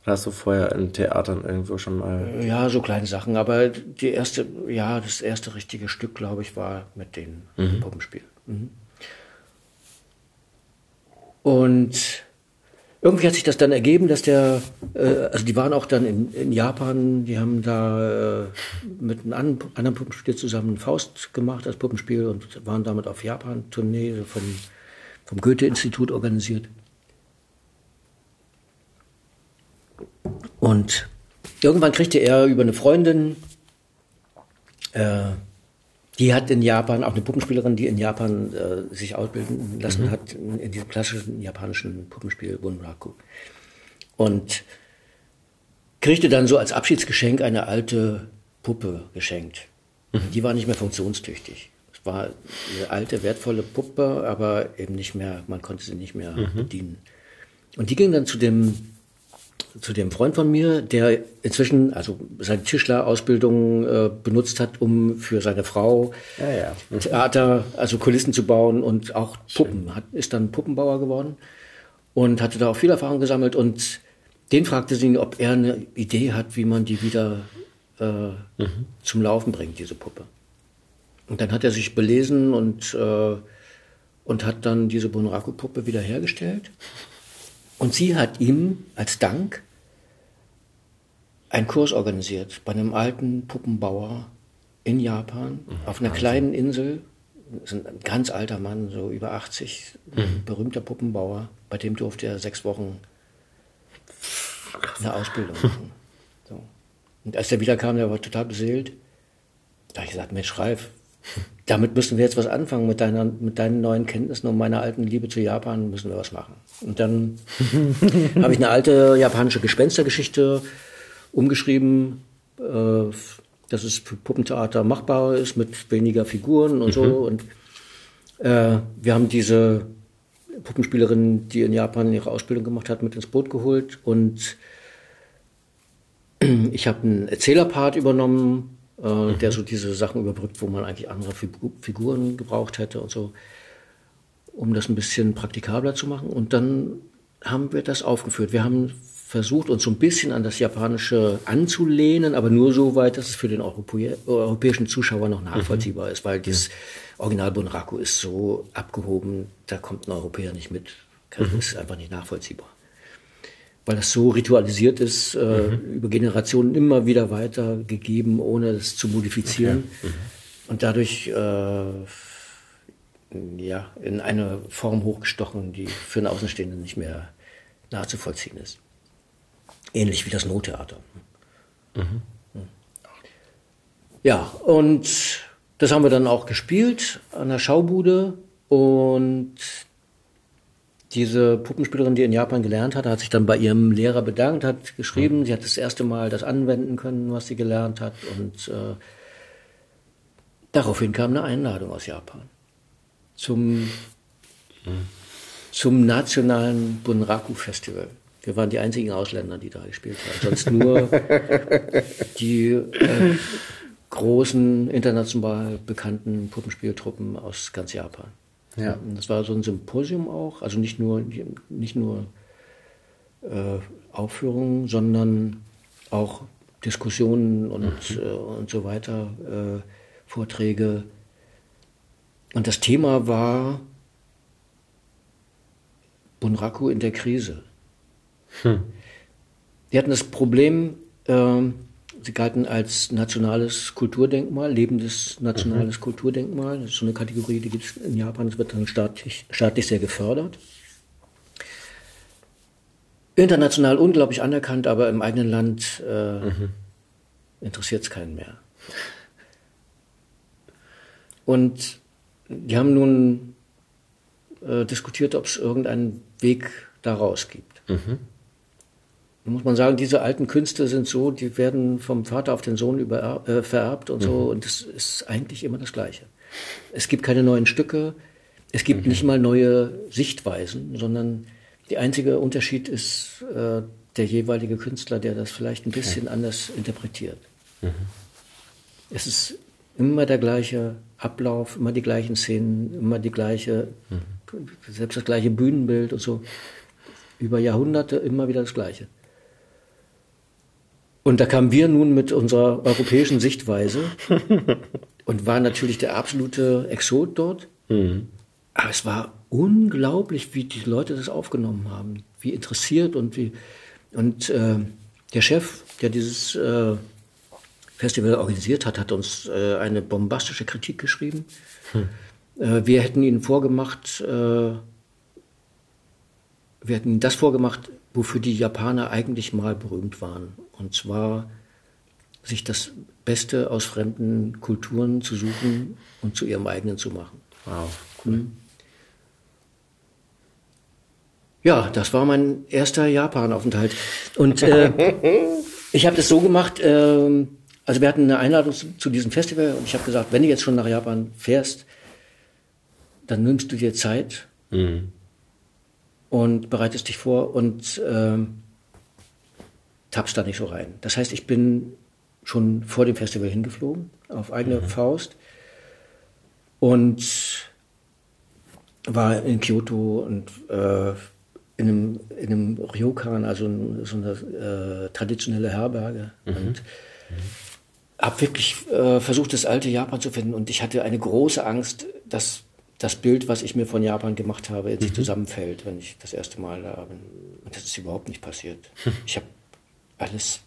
Oder hast du vorher in Theatern irgendwo schon mal? Ja, so kleine Sachen. Aber die erste, ja, das erste richtige Stück, glaube ich, war mit den mhm. Puppenspiel. Mhm. Und irgendwie hat sich das dann ergeben, dass der, äh, also die waren auch dann in, in Japan, die haben da äh, mit einem anderen, Puppenspiel zusammen Faust gemacht als Puppenspiel und waren damit auf Japan-Tournee vom, vom Goethe-Institut organisiert. Und irgendwann kriegte er über eine Freundin, äh, die hat in Japan, auch eine Puppenspielerin, die in Japan äh, sich ausbilden lassen mhm. hat, in, in, diesem klassischen japanischen Puppenspiel Bunraku. Und kriegte dann so als Abschiedsgeschenk eine alte Puppe geschenkt. Mhm. Die war nicht mehr funktionstüchtig. Es war eine alte, wertvolle Puppe, aber eben nicht mehr, man konnte sie nicht mehr mhm. bedienen. Und die ging dann zu dem zu dem Freund von mir, der inzwischen also seine Tischlerausbildung äh, benutzt hat, um für seine Frau ja, ja. Mhm. Theater, also Kulissen zu bauen und auch Puppen. Hat, ist dann Puppenbauer geworden und hatte da auch viel Erfahrung gesammelt und den fragte sie, ob er eine Idee hat, wie man die wieder äh, mhm. zum Laufen bringt, diese Puppe. Und dann hat er sich belesen und, äh, und hat dann diese Bunraku-Puppe wiederhergestellt. Und sie hat ihm als Dank einen Kurs organisiert bei einem alten Puppenbauer in Japan mhm, auf einer Wahnsinn. kleinen Insel. Das ist ein ganz alter Mann, so über 80, mhm. berühmter Puppenbauer. Bei dem durfte er sechs Wochen eine Ausbildung machen. So. Und als er wiederkam, der war total beseelt. Da habe ich gesagt, Mensch, Ralf, damit müssen wir jetzt was anfangen mit, deiner, mit deinen neuen Kenntnissen und meiner alten Liebe zu Japan müssen wir was machen. Und dann habe ich eine alte japanische Gespenstergeschichte umgeschrieben, äh, dass es für Puppentheater machbar ist mit weniger Figuren und mhm. so. Und äh, wir haben diese Puppenspielerin, die in Japan ihre Ausbildung gemacht hat, mit ins Boot geholt und ich habe einen Erzählerpart übernommen äh, mhm. der so diese Sachen überbrückt, wo man eigentlich andere Figuren gebraucht hätte und so, um das ein bisschen praktikabler zu machen. Und dann haben wir das aufgeführt. Wir haben versucht, uns so ein bisschen an das Japanische anzulehnen, aber nur so weit, dass es für den Europä europäischen Zuschauer noch nachvollziehbar mhm. ist, weil dieses Original Bunraku ist so abgehoben, da kommt ein Europäer nicht mit. Das mhm. ist einfach nicht nachvollziehbar weil das so ritualisiert ist, äh, mhm. über Generationen immer wieder weitergegeben, ohne es zu modifizieren. Okay. Mhm. Und dadurch äh, ja, in eine Form hochgestochen, die für einen Außenstehenden nicht mehr nachzuvollziehen ist. Ähnlich wie das Nottheater. Mhm. Ja, und das haben wir dann auch gespielt an der Schaubude und diese Puppenspielerin, die in Japan gelernt hat, hat sich dann bei ihrem Lehrer bedankt, hat geschrieben, mhm. sie hat das erste Mal das anwenden können, was sie gelernt hat. Und äh, daraufhin kam eine Einladung aus Japan zum, mhm. zum nationalen Bunraku Festival. Wir waren die einzigen Ausländer, die da gespielt haben. Sonst nur die äh, großen international bekannten Puppenspieltruppen aus ganz Japan. Ja. Das war so ein Symposium auch, also nicht nur, nicht nur äh, Aufführungen, sondern auch Diskussionen und, mhm. äh, und so weiter, äh, Vorträge. Und das Thema war Bunraku in der Krise. Hm. Die hatten das Problem, ähm, Sie galten als nationales Kulturdenkmal, lebendes nationales mhm. Kulturdenkmal. Das ist so eine Kategorie, die gibt es in Japan, das wird dann staatlich, staatlich sehr gefördert. International unglaublich anerkannt, aber im eigenen Land äh, mhm. interessiert es keinen mehr. Und die haben nun äh, diskutiert, ob es irgendeinen Weg daraus gibt. Mhm muss man sagen, diese alten Künste sind so, die werden vom Vater auf den Sohn über, äh, vererbt und so. Mhm. Und das ist eigentlich immer das Gleiche. Es gibt keine neuen Stücke, es gibt mhm. nicht mal neue Sichtweisen, sondern der einzige Unterschied ist äh, der jeweilige Künstler, der das vielleicht ein bisschen ja. anders interpretiert. Mhm. Es ist immer der gleiche Ablauf, immer die gleichen Szenen, immer die gleiche, mhm. selbst das gleiche Bühnenbild und so. Über Jahrhunderte immer wieder das Gleiche. Und da kamen wir nun mit unserer europäischen Sichtweise und waren natürlich der absolute Exot dort. Mhm. Aber es war unglaublich, wie die Leute das aufgenommen haben, wie interessiert und wie. Und äh, der Chef, der dieses äh, Festival organisiert hat, hat uns äh, eine bombastische Kritik geschrieben. Hm. wir hätten ihnen vorgemacht, äh, wir hatten das vorgemacht, wofür die Japaner eigentlich mal berühmt waren. Und zwar sich das Beste aus fremden Kulturen zu suchen und zu ihrem eigenen zu machen. Wow. Cool. Mhm. Ja, das war mein erster Japan-Aufenthalt. Und äh, ich habe das so gemacht, äh, also wir hatten eine Einladung zu, zu diesem Festival und ich habe gesagt, wenn du jetzt schon nach Japan fährst, dann nimmst du dir Zeit mhm. Und bereitest dich vor und äh, tappst da nicht so rein. Das heißt, ich bin schon vor dem Festival hingeflogen, auf eigene mhm. Faust und war in Kyoto und äh, in einem, in einem Ryokan, also so eine äh, traditionelle Herberge. Mhm. Und mhm. habe wirklich äh, versucht, das alte Japan zu finden. Und ich hatte eine große Angst, dass das Bild, was ich mir von Japan gemacht habe, in sich mhm. zusammenfällt, wenn ich das erste Mal da bin. Und das ist überhaupt nicht passiert. Ich habe alles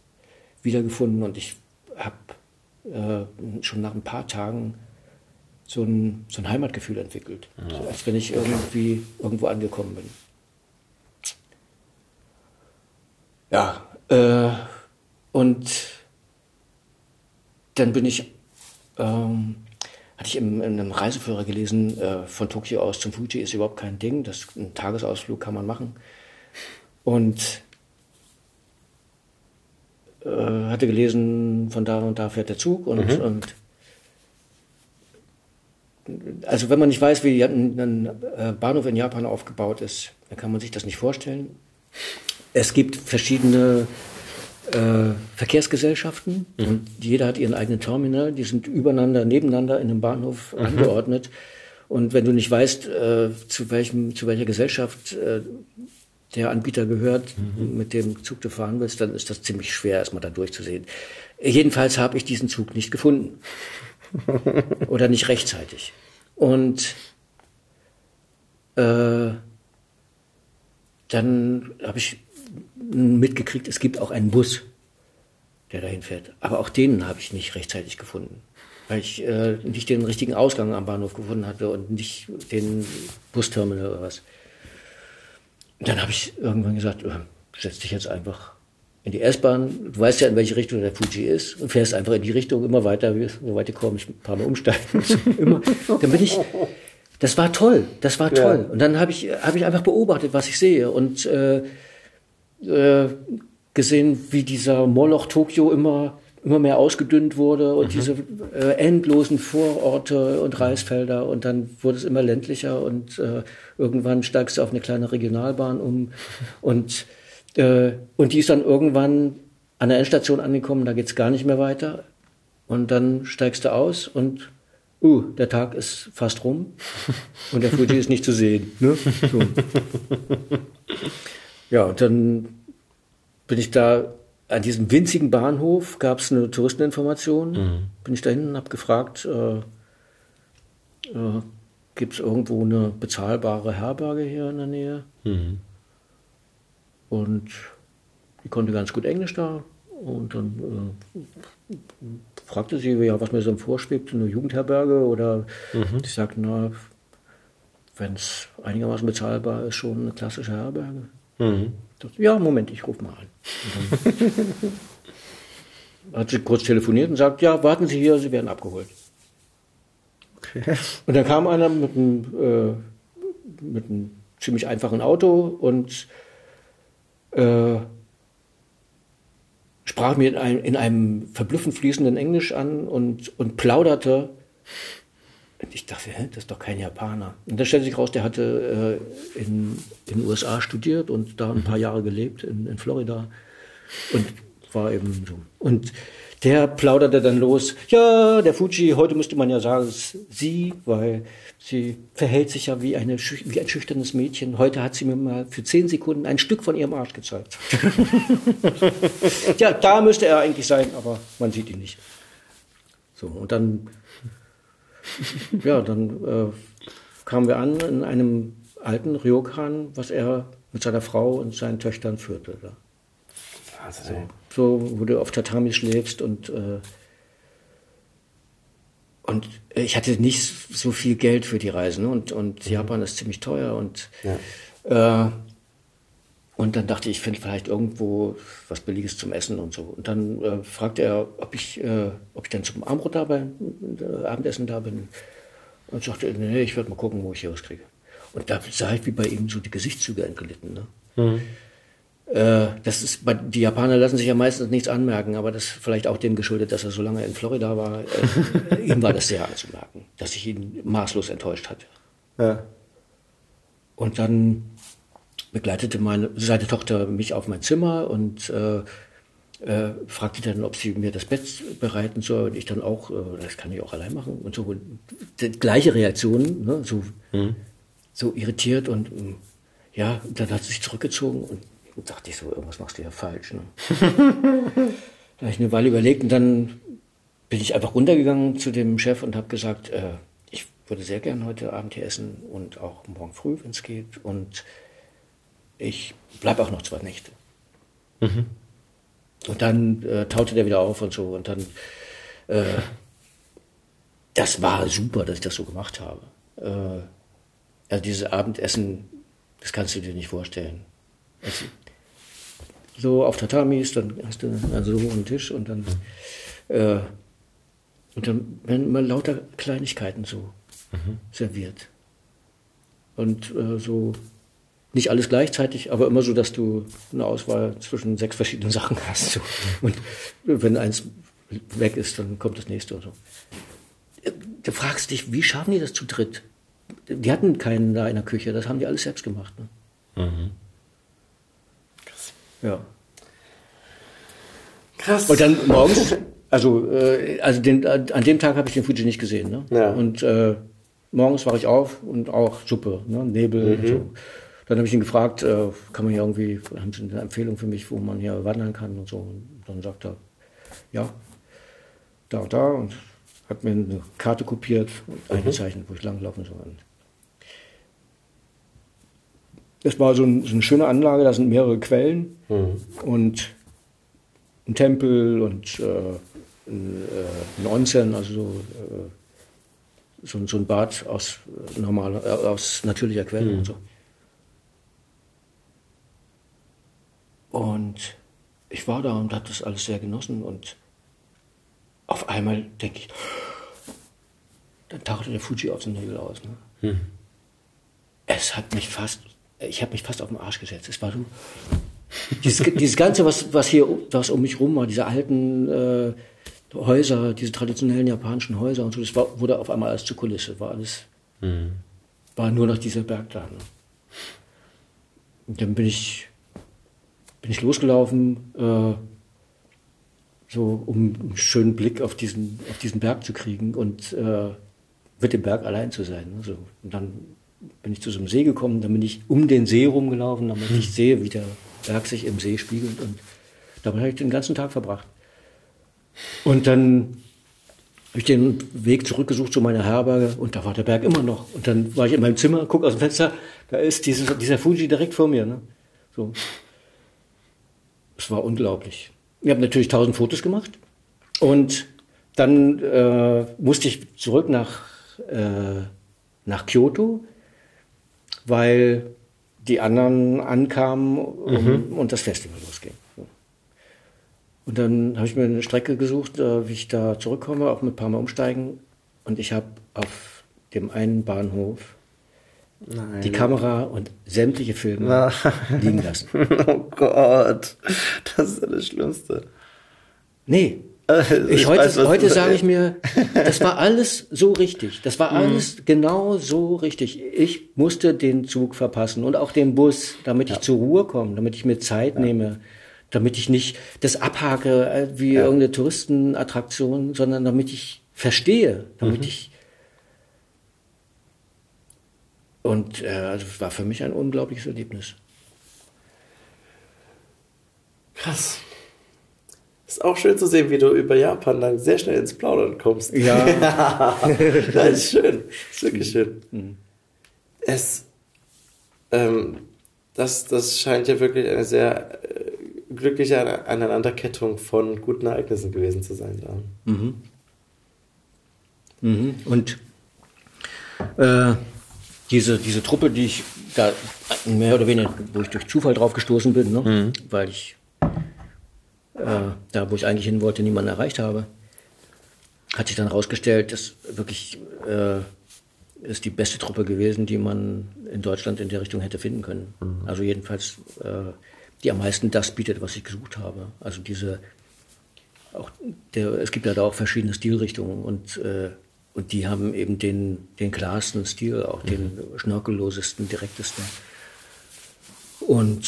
wiedergefunden und ich habe äh, schon nach ein paar Tagen so ein, so ein Heimatgefühl entwickelt. Ja. So, als wenn ich irgendwie irgendwo angekommen bin. Ja, äh, und dann bin ich, ähm, hatte ich in, in, einem Reiseführer gelesen, äh, von Tokio aus zum Fuji ist überhaupt kein Ding, das, einen Tagesausflug kann man machen. Und äh, hatte gelesen, von da und da fährt der Zug und, mhm. und also wenn man nicht weiß, wie ein, ein äh, Bahnhof in Japan aufgebaut ist, dann kann man sich das nicht vorstellen. Es gibt verschiedene äh, Verkehrsgesellschaften mhm. und jeder hat ihren eigenen Terminal. Die sind übereinander, nebeneinander in einem Bahnhof mhm. angeordnet. Und wenn du nicht weißt, äh, zu, welchem, zu welcher Gesellschaft äh, der Anbieter gehört, mhm. mit dem Zug du fahren willst, dann ist das ziemlich schwer, erstmal da durchzusehen. Jedenfalls habe ich diesen Zug nicht gefunden. Oder nicht rechtzeitig. Und äh, dann habe ich mitgekriegt, es gibt auch einen Bus, der dahin fährt. Aber auch den habe ich nicht rechtzeitig gefunden, weil ich äh, nicht den richtigen Ausgang am Bahnhof gefunden hatte und nicht den Busterminal oder was. Und dann habe ich irgendwann gesagt, äh, setz dich jetzt einfach in die S-Bahn. Du weißt ja, in welche Richtung der Fuji ist und fährst einfach in die Richtung immer weiter, so weit du kommst, ein paar Mal umsteigen. immer. Dann bin ich, das war toll, das war toll. Ja. Und dann habe ich, hab ich einfach beobachtet, was ich sehe und äh, äh, gesehen, wie dieser Moloch Tokio immer immer mehr ausgedünnt wurde und mhm. diese äh, endlosen Vororte und Reisfelder und dann wurde es immer ländlicher und äh, irgendwann steigst du auf eine kleine Regionalbahn um und, äh, und die ist dann irgendwann an der Endstation angekommen, da geht's gar nicht mehr weiter und dann steigst du aus und uh, der Tag ist fast rum und der Fuji ist nicht zu sehen. Ne? So. Ja, und dann bin ich da an diesem winzigen Bahnhof gab es eine Touristeninformation. Mhm. Bin ich dahin und habe gefragt, äh, äh, gibt es irgendwo eine bezahlbare Herberge hier in der Nähe? Mhm. Und die konnte ganz gut Englisch da. Und dann äh, fragte sie, ja, was mir so vorschwebt, eine Jugendherberge oder mhm. ich sagte, na, wenn es einigermaßen bezahlbar ist, schon eine klassische Herberge. Mhm. Ja, Moment, ich rufe mal an. hat sie kurz telefoniert und sagt, ja, warten Sie hier, Sie werden abgeholt. Okay. Und dann kam einer mit einem, äh, mit einem ziemlich einfachen Auto und äh, sprach mir in einem, in einem verblüffend fließenden Englisch an und, und plauderte ich dachte, hä, das ist doch kein Japaner. Und dann stellte sich raus, der hatte äh, in, den USA studiert und da ein paar Jahre gelebt, in, in Florida. Und war eben so. Und der plauderte dann los, ja, der Fuji, heute müsste man ja sagen, ist sie, weil sie verhält sich ja wie, eine, wie ein schüchternes Mädchen. Heute hat sie mir mal für zehn Sekunden ein Stück von ihrem Arsch gezeigt. ja, da müsste er eigentlich sein, aber man sieht ihn nicht. So, und dann ja, dann äh, kamen wir an in einem alten Ryokan, was er mit seiner Frau und seinen Töchtern führte. Da. So, so, wo du auf Tatami schläfst und äh, und ich hatte nicht so viel Geld für die Reisen ne? und, und mhm. Japan ist ziemlich teuer und ja. äh, Und dann dachte ich, ich finde vielleicht irgendwo was Billiges zum Essen und so. Und dann äh, fragte er, ob ich, äh, ob ich dann zum Abendbrot da bin, äh, Abendessen da bin. Und sagte, nee, ich werde mal gucken, wo ich hier was kriege. Und da sah ich, wie bei ihm so die Gesichtszüge entglitten. Ne? Mhm. Äh, das ist, die Japaner lassen sich ja meistens nichts anmerken, aber das ist vielleicht auch dem geschuldet, dass er so lange in Florida war. Äh, ihm war das sehr anzumerken, dass ich ihn maßlos enttäuscht hatte. Ja. Und dann begleitete meine, seine Tochter mich auf mein Zimmer und äh, äh, fragte dann, ob sie mir das Bett bereiten soll. Und ich dann auch, äh, das kann ich auch allein machen. Und so und die gleiche Reaktion, ne, so, mhm. so irritiert und ja, dann hat sie sich zurückgezogen und und dachte ich so, irgendwas machst du ja falsch. Ne? da habe ich eine Weile überlegt und dann bin ich einfach runtergegangen zu dem Chef und habe gesagt, äh, ich würde sehr gern heute Abend hier essen und auch morgen früh, wenn es geht. Und ich bleibe auch noch zwei Nächte. Mhm. Und dann äh, taute der wieder auf und so. Und dann, äh, das war super, dass ich das so gemacht habe. Äh, also dieses Abendessen, das kannst du dir nicht vorstellen. Also, so auf Tatamis, dann hast du also so einen Tisch und dann, äh, und dann werden immer lauter Kleinigkeiten so mhm. serviert. Und äh, so nicht alles gleichzeitig, aber immer so, dass du eine Auswahl zwischen sechs verschiedenen Sachen hast. So. Und wenn eins weg ist, dann kommt das nächste und so. Du fragst dich, wie schaffen die das zu dritt? Die hatten keinen da in der Küche, das haben die alles selbst gemacht. Ne? Mhm. Ja. Krass. Und dann morgens, also, äh, also den, an dem Tag habe ich den Fuji nicht gesehen. Ne? Ja. Und äh, morgens war ich auf und auch Suppe, ne? Nebel mhm. und so. Dann habe ich ihn gefragt, äh, kann man hier irgendwie, haben Sie eine Empfehlung für mich, wo man hier wandern kann und so. Und dann sagt er, ja, da und da und hat mir eine Karte kopiert und mhm. eingezeichnet, wo ich langlaufen soll. Es war so, ein, so, eine schöne Anlage, da sind mehrere Quellen mhm. und ein Tempel und äh, ein, äh, ein Onsen, also so, äh, so, so, ein Bad aus, normal, äh, aus natürlicher Quelle mhm. und so. Und ich war da und habe das alles sehr genossen und auf einmal denke ich, dann tauchte der Fuji aus dem Nebel aus. Ne? Mhm. Es hat mich fast ich habe mich fast auf den Arsch gesetzt. Es war so, dieses, dieses Ganze, was, was hier, was um mich rum war, diese alten äh, Häuser, diese traditionellen japanischen Häuser und so, das war, wurde auf einmal alles zur Kulisse, war alles, mhm. war nur noch dieser Berg da. Ne? Und dann bin ich, bin ich losgelaufen, äh, so um einen schönen Blick auf diesen, auf diesen Berg zu kriegen und äh, mit dem Berg allein zu sein. Ne? So, und dann bin ich zu so einem See gekommen, dann bin ich um den See rumgelaufen, damit ich sehe, wie der Berg sich im See spiegelt. Und damit habe ich den ganzen Tag verbracht. Und dann habe ich den Weg zurückgesucht zu meiner Herberge und da war der Berg immer noch. Und dann war ich in meinem Zimmer, gucke aus dem Fenster, da ist dieses, dieser Fuji direkt vor mir. Ne? So. Es war unglaublich. Ich habe natürlich tausend Fotos gemacht und dann äh, musste ich zurück nach, äh, nach Kyoto weil die anderen ankamen um, mhm. und das Festival losging. Und dann habe ich mir eine Strecke gesucht, äh, wie ich da zurückkomme, auch mit ein paar Mal umsteigen. Und ich habe auf dem einen Bahnhof Nein. die Kamera und sämtliche Filme Nein. liegen lassen. Oh Gott, das ist ja das Schlimmste. Nee, ich, ich heute, weiß, heute sage ich mir, das war alles so richtig. Das war mhm. alles mhm. genau so richtig. Ich musste den Zug verpassen und auch den Bus, damit ja. ich zur Ruhe komme, damit ich mir Zeit ja. nehme, damit ich nicht das abhake äh, wie ja. irgendeine Touristenattraktion, sondern damit ich verstehe, damit mhm. ich und äh, also es war für mich ein unglaubliches Erlebnis. Krass. Ist auch schön zu sehen, wie du über Japan dann sehr schnell ins Plaudern kommst. Ja. das ist schön. Das ist wirklich schön. Mhm. Es, ähm, das, das scheint ja wirklich eine sehr äh, glückliche Aneinanderkettung von guten Ereignissen gewesen zu sein. Da. Mhm. Mhm. Und äh, diese, diese Truppe, die ich da mehr oder weniger, wo ich durch Zufall drauf gestoßen bin, ne? Mhm. weil ich äh, da, wo ich eigentlich hin wollte, niemanden erreicht habe, hat sich dann herausgestellt, dass wirklich äh, ist die beste Truppe gewesen, die man in Deutschland in der Richtung hätte finden können. Mhm. Also jedenfalls, äh, die am meisten das bietet, was ich gesucht habe. Also diese, auch der, es gibt ja da auch verschiedene Stilrichtungen und äh, und die haben eben den, den klarsten Stil, auch mhm. den schnörkellosesten, direktesten. Und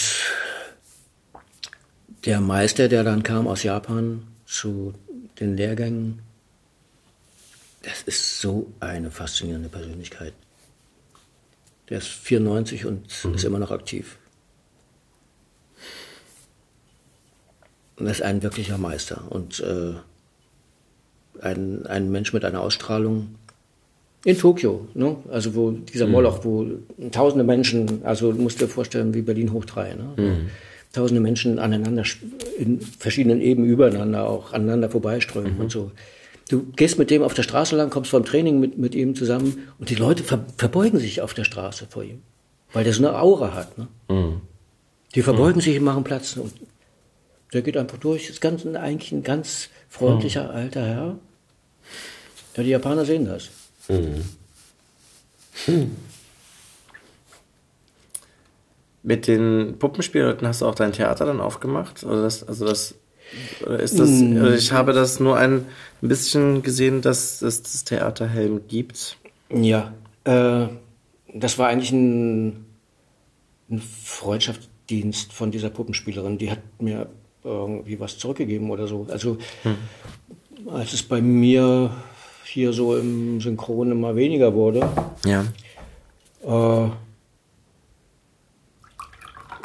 der Meister, der dann kam aus Japan zu den Lehrgängen, das ist so eine faszinierende Persönlichkeit. Der ist 94 und mhm. ist immer noch aktiv. Und er ist ein wirklicher Meister. Und äh, ein, ein Mensch mit einer Ausstrahlung in Tokio, ne? also wo dieser mhm. Moloch, wo tausende Menschen, also du musst dir vorstellen, wie Berlin hoch drei, ne? Mhm. tausende Menschen aneinander, in verschiedenen Ebenen übereinander auch aneinander vorbeiströmen mhm. und so. Du gehst mit dem auf der Straße lang, kommst vom Training mit, mit ihm zusammen und die Leute ver, verbeugen sich auf der Straße vor ihm, weil der so eine Aura hat. Ne? Mhm. Die verbeugen sich und machen Platz. Und der geht einfach durch. Ist ganz, eigentlich ein ganz freundlicher mhm. alter Herr. Ja, die Japaner sehen das. Mhm. Hm. Mit den Puppenspielleuten hast du auch dein Theater dann aufgemacht? Oder das, also das, oder ist das, mm. oder ich habe das nur ein bisschen gesehen, dass es das Theater Helm gibt. Ja, äh, das war eigentlich ein, ein Freundschaftsdienst von dieser Puppenspielerin. Die hat mir irgendwie was zurückgegeben oder so. Also, hm. als es bei mir hier so im Synchron immer weniger wurde. Ja. Äh,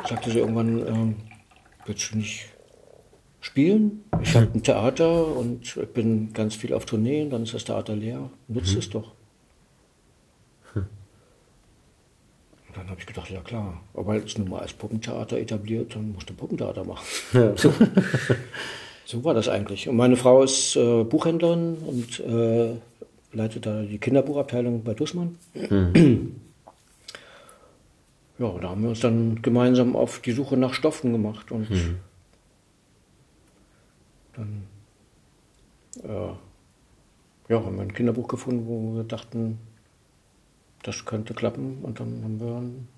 sagte sie irgendwann, äh, willst du nicht spielen? Ich habe ein Theater und ich bin ganz viel auf Tourneen, dann ist das Theater leer. Nutzt mhm. es doch. Hm. Und dann habe ich gedacht, ja klar, aber jetzt nun mal als Puppentheater etabliert, dann musst du Puppentheater machen. Ja. So. War das eigentlich. Und meine Frau ist äh, Buchhändlerin und äh, leitet da die Kinderbuchabteilung bei Dussmann. Mhm. Ja, da haben wir uns dann gemeinsam auf die Suche nach Stoffen gemacht und mhm. dann äh, ja, haben wir ein Kinderbuch gefunden, wo wir dachten, das könnte klappen und dann haben wir ein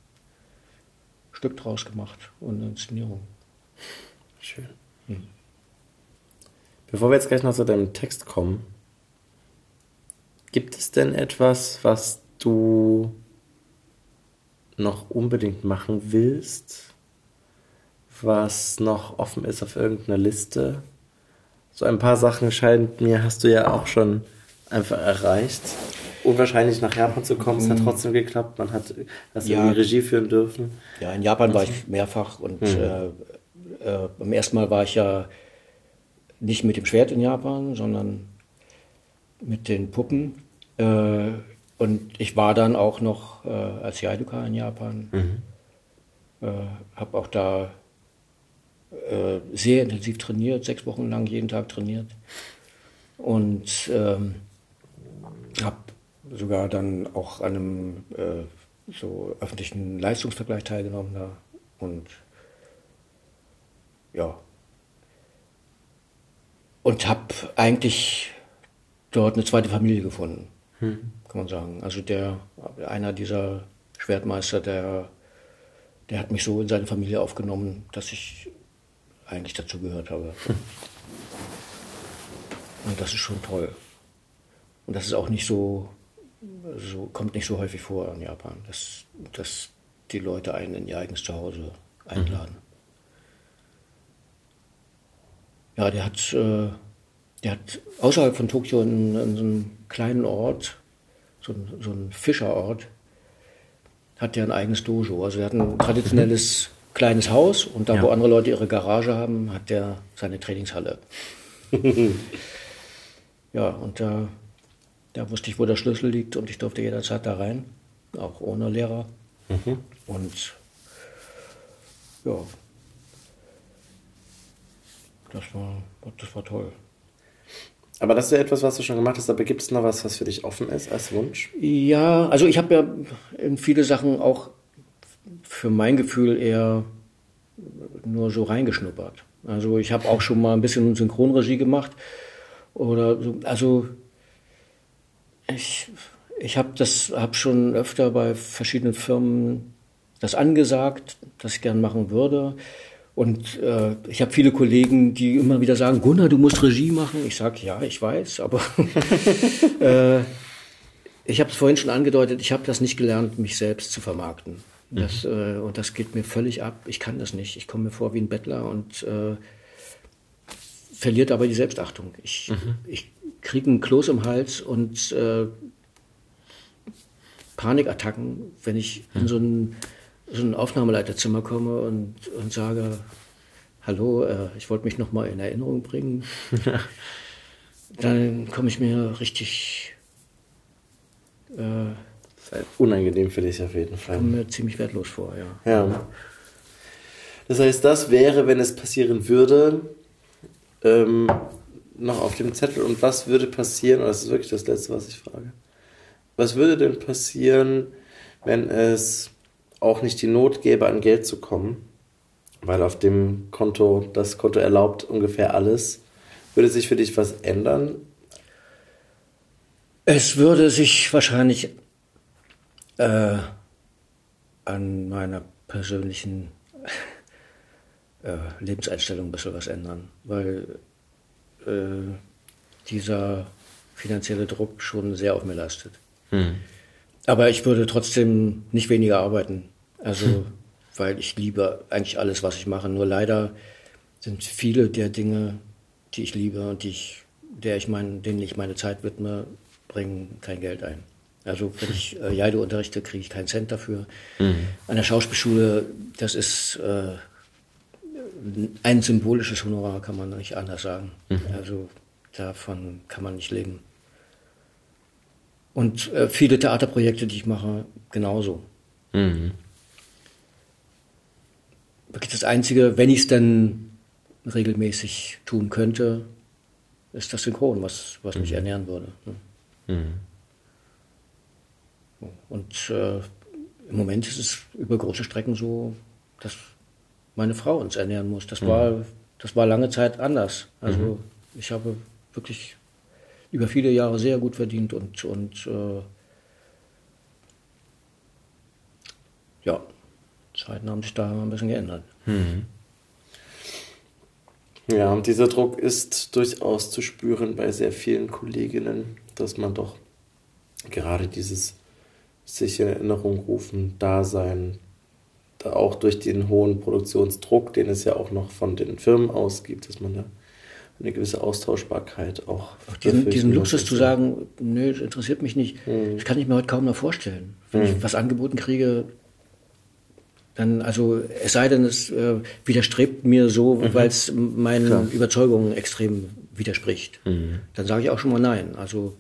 Stück draus gemacht und eine Inszenierung. Schön. Mhm. Bevor wir jetzt gleich noch zu deinem Text kommen, gibt es denn etwas, was du noch unbedingt machen willst, was noch offen ist auf irgendeiner Liste? So ein paar Sachen scheint mir, hast du ja auch schon einfach erreicht. Unwahrscheinlich nach Japan zu kommen, es hat mhm. trotzdem geklappt. Man hat hast ja. die Regie führen dürfen. Ja, in Japan war ich mehrfach und mhm. äh, äh, beim ersten Mal war ich ja nicht mit dem Schwert in Japan, sondern mit den Puppen. Äh, und ich war dann auch noch äh, als Jaiduka in Japan. Mhm. Äh, habe auch da äh, sehr intensiv trainiert, sechs Wochen lang jeden Tag trainiert. Und ähm, habe sogar dann auch an einem äh, so öffentlichen Leistungsvergleich teilgenommen da. Und ja, und habe eigentlich dort eine zweite Familie gefunden, hm. kann man sagen. Also der einer dieser Schwertmeister, der der hat mich so in seine Familie aufgenommen, dass ich eigentlich dazu gehört habe. Hm. Und das ist schon toll. Und das ist auch nicht so, so kommt nicht so häufig vor in Japan, dass, dass die Leute einen in ihr eigenes Zuhause einladen. Mhm. Ja, der hat, äh, der hat außerhalb von Tokio in, in so einem kleinen Ort, so ein, so ein Fischerort, hat der ein eigenes Dojo. Also er hat ein traditionelles kleines Haus und da, ja. wo andere Leute ihre Garage haben, hat der seine Trainingshalle. ja, und da, da wusste ich, wo der Schlüssel liegt und ich durfte jederzeit da rein, auch ohne Lehrer. Mhm. Und ja, das war, das war toll. Aber das ist ja etwas, was du schon gemacht hast, aber gibt es noch was, was für dich offen ist als Wunsch? Ja, also ich habe ja in viele Sachen auch für mein Gefühl eher nur so reingeschnuppert. Also ich habe auch schon mal ein bisschen Synchronregie gemacht oder so, also ich, ich habe das hab schon öfter bei verschiedenen Firmen das angesagt, dass ich gern machen würde. Und äh, ich habe viele Kollegen, die immer wieder sagen, Gunnar, du musst Regie machen. Ich sage, ja, ich weiß, aber äh, ich habe es vorhin schon angedeutet, ich habe das nicht gelernt, mich selbst zu vermarkten. Das, mhm. äh, und das geht mir völlig ab. Ich kann das nicht. Ich komme mir vor wie ein Bettler und äh, verliert aber die Selbstachtung. Ich, mhm. ich kriege einen Kloß im Hals und äh, Panikattacken, wenn ich mhm. in so ein, so ein Aufnahmeleiterzimmer komme und, und sage, hallo, äh, ich wollte mich noch mal in Erinnerung bringen. Dann komme ich mir richtig äh, unangenehm für dich auf jeden Fall. Kommt mir ziemlich wertlos vor, ja. Ja. Das heißt, das wäre, wenn es passieren würde, ähm, noch auf dem Zettel. Und was würde passieren, das ist wirklich das Letzte, was ich frage, was würde denn passieren, wenn es auch nicht die Not gäbe, an Geld zu kommen? Weil auf dem Konto, das Konto erlaubt ungefähr alles. Würde sich für dich was ändern? Es würde sich wahrscheinlich äh, an meiner persönlichen äh, Lebenseinstellung ein bisschen was ändern, weil äh, dieser finanzielle Druck schon sehr auf mir lastet. Hm. Aber ich würde trotzdem nicht weniger arbeiten. Also, hm. weil ich liebe eigentlich alles, was ich mache. Nur leider sind viele der Dinge, die ich liebe und die ich, der ich mein, denen ich meine Zeit widme, bringen kein Geld ein. Also wenn ich äh, Jaido unterrichte, kriege ich keinen Cent dafür. Mhm. An der Schauspielschule, das ist äh, ein symbolisches Honorar, kann man nicht anders sagen. Mhm. Also davon kann man nicht leben. Und äh, viele Theaterprojekte, die ich mache, genauso. Mhm. Das Einzige, wenn ich es dann regelmäßig tun könnte, ist das Synchron, was, was mhm. mich ernähren würde. Ne? Mhm. Und äh, im Moment ist es über große Strecken so, dass meine Frau uns ernähren muss. Das, mhm. war, das war lange Zeit anders. Also mhm. ich habe wirklich über viele Jahre sehr gut verdient und, und äh, ja, Zeiten haben sich da ein bisschen geändert. Mhm. Ja, und dieser Druck ist durchaus zu spüren bei sehr vielen Kolleginnen, dass man doch gerade dieses sich in Erinnerung rufen, Dasein, auch durch den hohen Produktionsdruck, den es ja auch noch von den Firmen ausgibt, dass man da eine gewisse Austauschbarkeit auch. auch diesen, diesen Luxus zu sagen, nö, das interessiert mich nicht, mhm. das kann ich mir heute kaum noch vorstellen. Wenn mhm. ich was angeboten kriege, dann, also es sei denn, es äh, widerstrebt mir so, mhm. weil es meinen Klar. Überzeugungen extrem widerspricht. Mhm. Dann sage ich auch schon mal nein. Also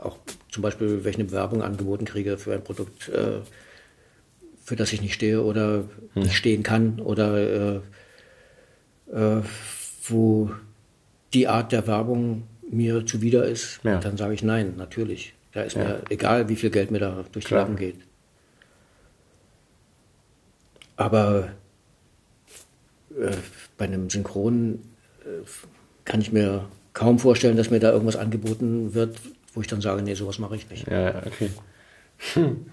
auch zum Beispiel, wenn ich eine Bewerbung angeboten kriege für ein Produkt, äh, für das ich nicht stehe oder hm. nicht stehen kann oder äh, äh, wo die Art der Werbung mir zuwider ist, ja. dann sage ich nein, natürlich. Da ist ja. mir egal, wie viel Geld mir da durch die Lappen geht. Aber äh, bei einem Synchron äh, kann ich mir kaum vorstellen, dass mir da irgendwas angeboten wird, wo ich dann sage, nee, sowas mache ich nicht. Ja, okay. Hm.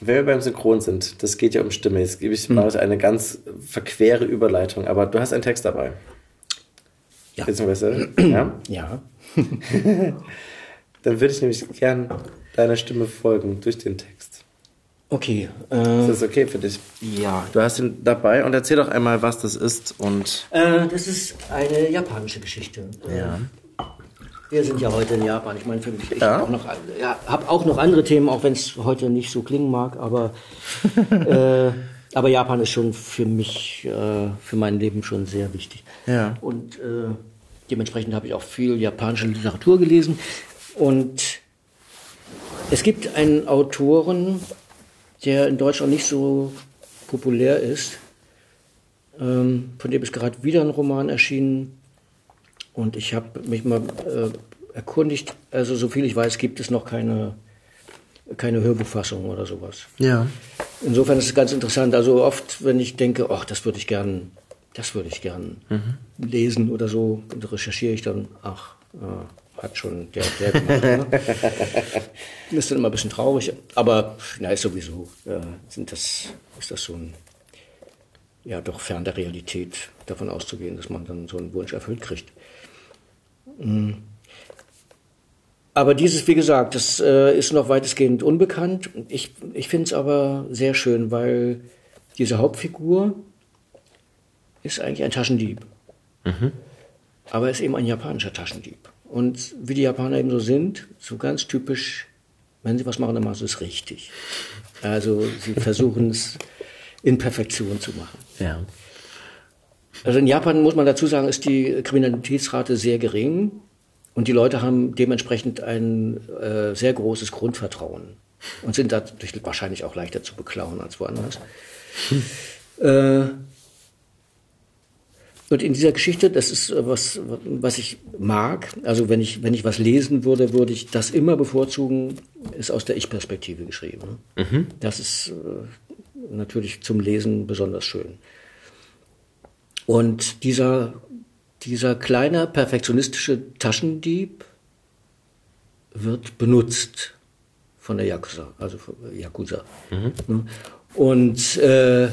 Wenn wir beim Synchron sind, das geht ja um Stimme. Jetzt gebe ich hm. mal eine ganz verquere Überleitung, aber du hast einen Text dabei. Ja. Beziehungsweise, ja? Ja. Dann würde ich nämlich gern deiner Stimme folgen durch den Text. Okay. Äh, ist das okay für dich? Ja. Du hast ihn dabei und erzähl doch einmal, was das ist und. Äh, das ist eine japanische Geschichte. Ja. Wir sind ja heute in Japan. Ich meine, für mich, ich ja. habe auch, noch, ja, hab auch noch andere Themen, auch wenn es heute nicht so klingen mag, aber, äh, aber Japan ist schon für mich, äh, für mein Leben schon sehr wichtig. Ja. Und äh, dementsprechend habe ich auch viel japanische Literatur gelesen. Und es gibt einen Autoren, der in Deutschland nicht so populär ist, ähm, von dem ist gerade wieder ein Roman erschienen, Und ich habe mich mal äh, erkundigt, also so viel ich weiß, gibt es noch keine, keine Hörbuchfassung oder sowas. Ja. Insofern ist es ganz interessant. Also oft, wenn ich denke, ach, das würde ich gern, das würde ich gern mhm. lesen oder so, recherchiere ich dann, ach, äh, hat schon der, der gemacht. Ne? das ist dann immer ein bisschen traurig, aber na, ist sowieso, äh, sind das, ist das so ein, ja, doch fern der Realität davon auszugehen, dass man dann so einen Wunsch erfüllt kriegt. Mhm. Aber dieses, wie gesagt, das äh, ist noch weitestgehend unbekannt. Ich, ich finde es aber sehr schön, weil diese Hauptfigur ist eigentlich ein Taschendieb. Mhm. Aber er ist eben ein japanischer Taschendieb. Und wie die Japaner eben so sind, so ganz typisch, wenn sie was machen, dann machen sie es richtig. Also sie versuchen es in Perfektion zu machen. Ja. Also in Japan muss man dazu sagen, ist die Kriminalitätsrate sehr gering. Und die Leute haben dementsprechend ein äh, sehr großes Grundvertrauen und sind dadurch wahrscheinlich auch leichter zu beklauen als woanders. Hm. Äh, und in dieser Geschichte, das ist was, was ich mag. Also wenn ich, wenn ich was lesen würde, würde ich das immer bevorzugen, ist aus der Ich-Perspektive geschrieben. Mhm. Das ist äh, natürlich zum Lesen besonders schön. Und dieser dieser kleine perfektionistische Taschendieb wird benutzt von der Yakuza, also von Yakuza. Mhm. Und äh,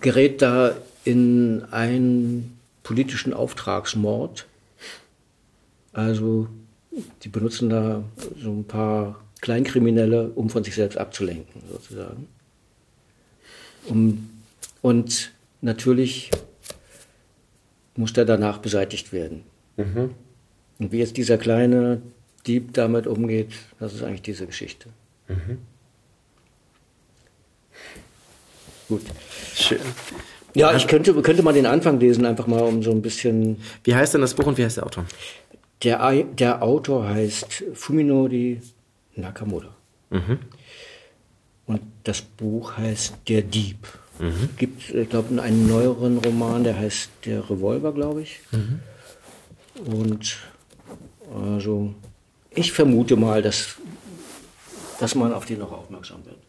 gerät da in einen politischen Auftragsmord. Also die benutzen da so ein paar Kleinkriminelle, um von sich selbst abzulenken, sozusagen. Um, und natürlich muss der danach beseitigt werden. Mhm. Und wie jetzt dieser kleine Dieb damit umgeht, das ist eigentlich diese Geschichte. Mhm. Gut. Schön. Ja, ich könnte, könnte mal den Anfang lesen, einfach mal um so ein bisschen. Wie heißt denn das Buch und wie heißt der Autor? Der, der Autor heißt Fuminori Nakamura. Mhm. Und das Buch heißt Der Dieb. Mhm. Gibt, ich glaube, einen neueren Roman, der heißt Der Revolver, glaube ich. Mhm. Und also ich vermute mal, dass, dass man auf den noch aufmerksam wird.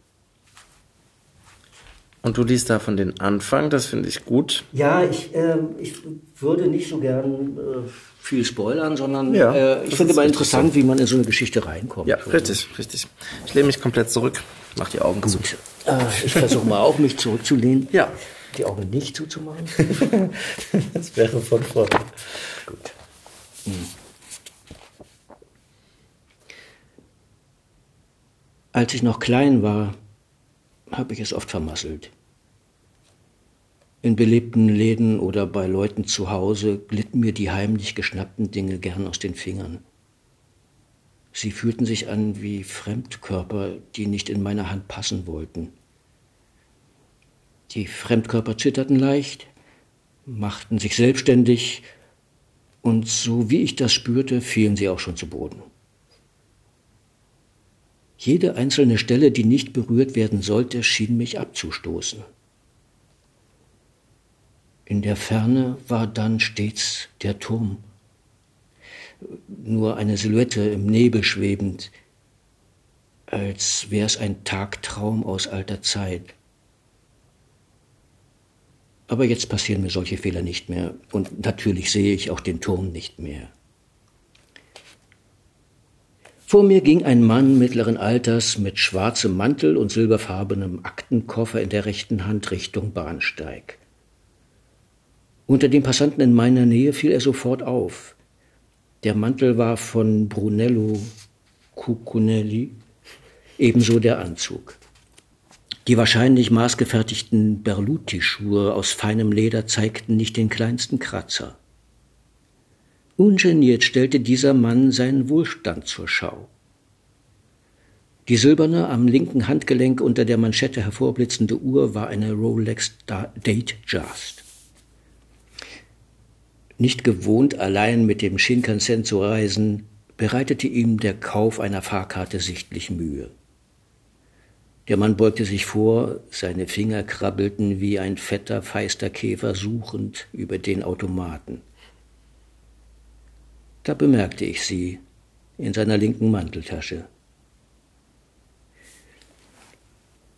Und du liest da von den Anfang, das finde ich gut. Ja, ich, äh, ich würde nicht so gern äh, viel spoilern, sondern ja, äh, ich finde immer interessant, wie man in so eine Geschichte reinkommt. Ja, richtig, richtig. Ich lehne mich komplett zurück, mach die Augen gut. zu. Äh, ich versuche mal auch, mich zurückzulehnen. Ja. Die Augen nicht zuzumachen. das wäre von Vorteil. Gut. Hm. Als ich noch klein war, habe ich es oft vermasselt. In belebten Läden oder bei Leuten zu Hause glitten mir die heimlich geschnappten Dinge gern aus den Fingern. Sie fühlten sich an wie Fremdkörper, die nicht in meine Hand passen wollten. Die Fremdkörper zitterten leicht, machten sich selbstständig, und so wie ich das spürte, fielen sie auch schon zu Boden. Jede einzelne Stelle, die nicht berührt werden sollte, schien mich abzustoßen. In der Ferne war dann stets der Turm nur eine Silhouette im Nebel schwebend, als wär's ein Tagtraum aus alter Zeit. Aber jetzt passieren mir solche Fehler nicht mehr und natürlich sehe ich auch den Turm nicht mehr. Vor mir ging ein Mann mittleren Alters mit schwarzem Mantel und silberfarbenem Aktenkoffer in der rechten Hand Richtung Bahnsteig. Unter den Passanten in meiner Nähe fiel er sofort auf. Der Mantel war von Brunello Cucunelli, ebenso der Anzug. Die wahrscheinlich maßgefertigten Berluti-Schuhe aus feinem Leder zeigten nicht den kleinsten Kratzer. Ungeniert stellte dieser Mann seinen Wohlstand zur Schau. Die silberne, am linken Handgelenk unter der Manschette hervorblitzende Uhr war eine Rolex Date Just. Nicht gewohnt, allein mit dem Shinkansen zu reisen, bereitete ihm der Kauf einer Fahrkarte sichtlich Mühe. Der Mann beugte sich vor, seine Finger krabbelten wie ein fetter, feister Käfer suchend über den Automaten. Da bemerkte ich sie in seiner linken Manteltasche.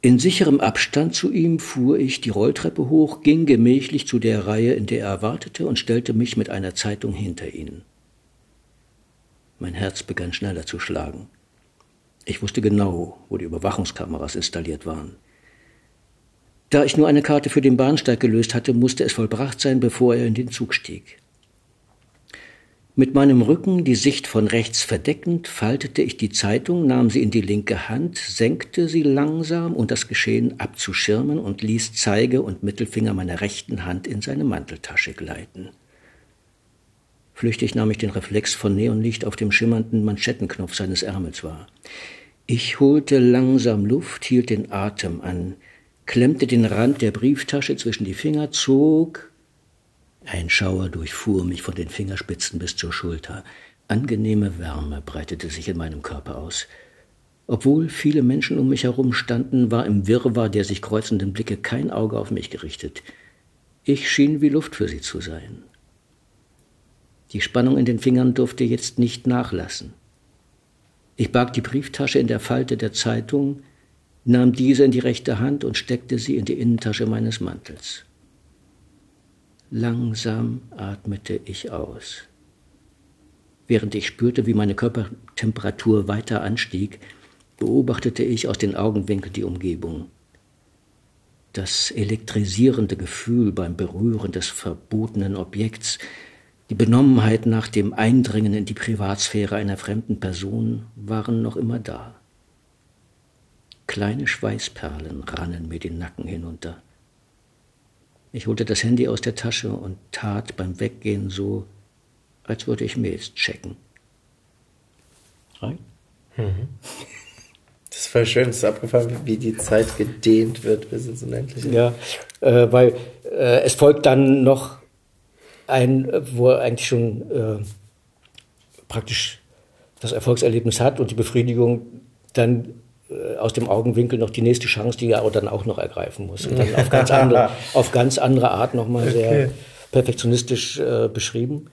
In sicherem Abstand zu ihm fuhr ich die Rolltreppe hoch, ging gemächlich zu der Reihe, in der er wartete, und stellte mich mit einer Zeitung hinter ihn. Mein Herz begann schneller zu schlagen. Ich wusste genau, wo die Überwachungskameras installiert waren. Da ich nur eine Karte für den Bahnsteig gelöst hatte, musste es vollbracht sein, bevor er in den Zug stieg. Mit meinem Rücken die Sicht von rechts verdeckend, faltete ich die Zeitung, nahm sie in die linke Hand, senkte sie langsam, um das Geschehen abzuschirmen und ließ Zeige und Mittelfinger meiner rechten Hand in seine Manteltasche gleiten. Flüchtig nahm ich den Reflex von Neonlicht auf dem schimmernden Manschettenknopf seines Ärmels wahr. Ich holte langsam Luft, hielt den Atem an, klemmte den Rand der Brieftasche zwischen die Finger, zog, ein Schauer durchfuhr mich von den Fingerspitzen bis zur Schulter. Angenehme Wärme breitete sich in meinem Körper aus. Obwohl viele Menschen um mich herum standen, war im Wirrwarr der sich kreuzenden Blicke kein Auge auf mich gerichtet. Ich schien wie Luft für sie zu sein. Die Spannung in den Fingern durfte jetzt nicht nachlassen. Ich barg die Brieftasche in der Falte der Zeitung, nahm diese in die rechte Hand und steckte sie in die Innentasche meines Mantels. Langsam atmete ich aus. Während ich spürte, wie meine Körpertemperatur weiter anstieg, beobachtete ich aus den Augenwinkeln die Umgebung. Das elektrisierende Gefühl beim Berühren des verbotenen Objekts, die Benommenheit nach dem Eindringen in die Privatsphäre einer fremden Person waren noch immer da. Kleine Schweißperlen rannen mir den Nacken hinunter. Ich holte das Handy aus der Tasche und tat beim Weggehen so, als würde ich Mails checken. Rein? Mhm. Das ist voll schön, es ist abgefallen, wie die Zeit gedehnt wird bis ins Unendliche. Ja, äh, weil äh, es folgt dann noch ein, wo er eigentlich schon äh, praktisch das Erfolgserlebnis hat und die Befriedigung dann aus dem Augenwinkel noch die nächste Chance, die er dann auch noch ergreifen muss. Und dann auf ganz andere, auf ganz andere Art nochmal okay. sehr perfektionistisch äh, beschrieben.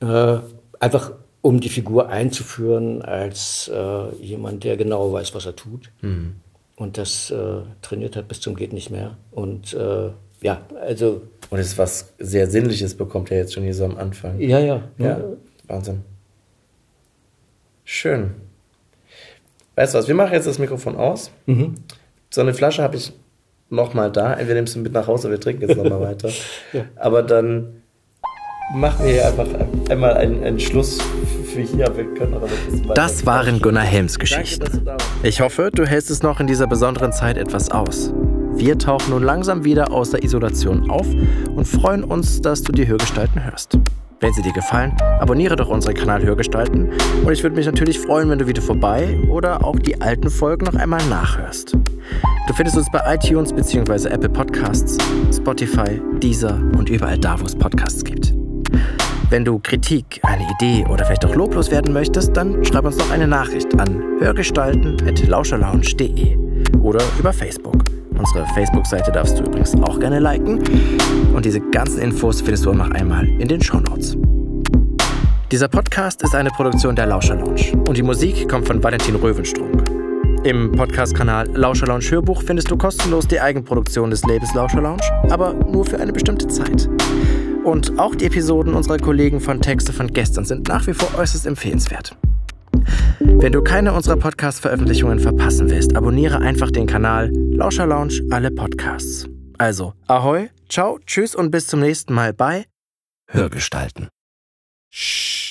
Äh, einfach um die Figur einzuführen als äh, jemand, der genau weiß, was er tut. Mhm. Und das äh, trainiert hat bis zum geht nicht mehr. Und äh, ja, also. Und es ist was sehr Sinnliches bekommt er jetzt schon hier so am Anfang. Ja, ja. ja. ja. Wahnsinn. Schön. Weißt du was, wir machen jetzt das Mikrofon aus. Mhm. So eine Flasche habe ich nochmal da. Entweder nimmst du mit nach Hause, wir trinken jetzt nochmal weiter. ja. Aber dann machen wir hier einfach einmal einen, einen Schluss für hier. Das waren Gunnar Helms Geschichten. Danke, ich hoffe, du hältst es noch in dieser besonderen Zeit etwas aus. Wir tauchen nun langsam wieder aus der Isolation auf und freuen uns, dass du die Hörgestalten hörst. Wenn sie dir gefallen, abonniere doch unseren Kanal Hörgestalten und ich würde mich natürlich freuen, wenn du wieder vorbei oder auch die alten Folgen noch einmal nachhörst. Du findest uns bei iTunes bzw. Apple Podcasts, Spotify, Deezer und überall da, wo es Podcasts gibt. Wenn du Kritik, eine Idee oder vielleicht auch loblos werden möchtest, dann schreib uns doch eine Nachricht an hörgestalten.lauscherlounge.de oder über Facebook. Unsere Facebook-Seite darfst du übrigens auch gerne liken. Und diese ganzen Infos findest du auch noch einmal in den Show Notes. Dieser Podcast ist eine Produktion der Lauscher Lounge und die Musik kommt von Valentin Röwenstrunk. Im Podcast-Kanal Lauscher Lounge Hörbuch findest du kostenlos die Eigenproduktion des Labels Lauscher Lounge, aber nur für eine bestimmte Zeit. Und auch die Episoden unserer Kollegen von Texte von gestern sind nach wie vor äußerst empfehlenswert. Wenn du keine unserer Podcast-Veröffentlichungen verpassen willst, abonniere einfach den Kanal Lauscher Lounge alle Podcasts. Also, ahoi, ciao, tschüss und bis zum nächsten Mal bei Hörgestalten. Shh.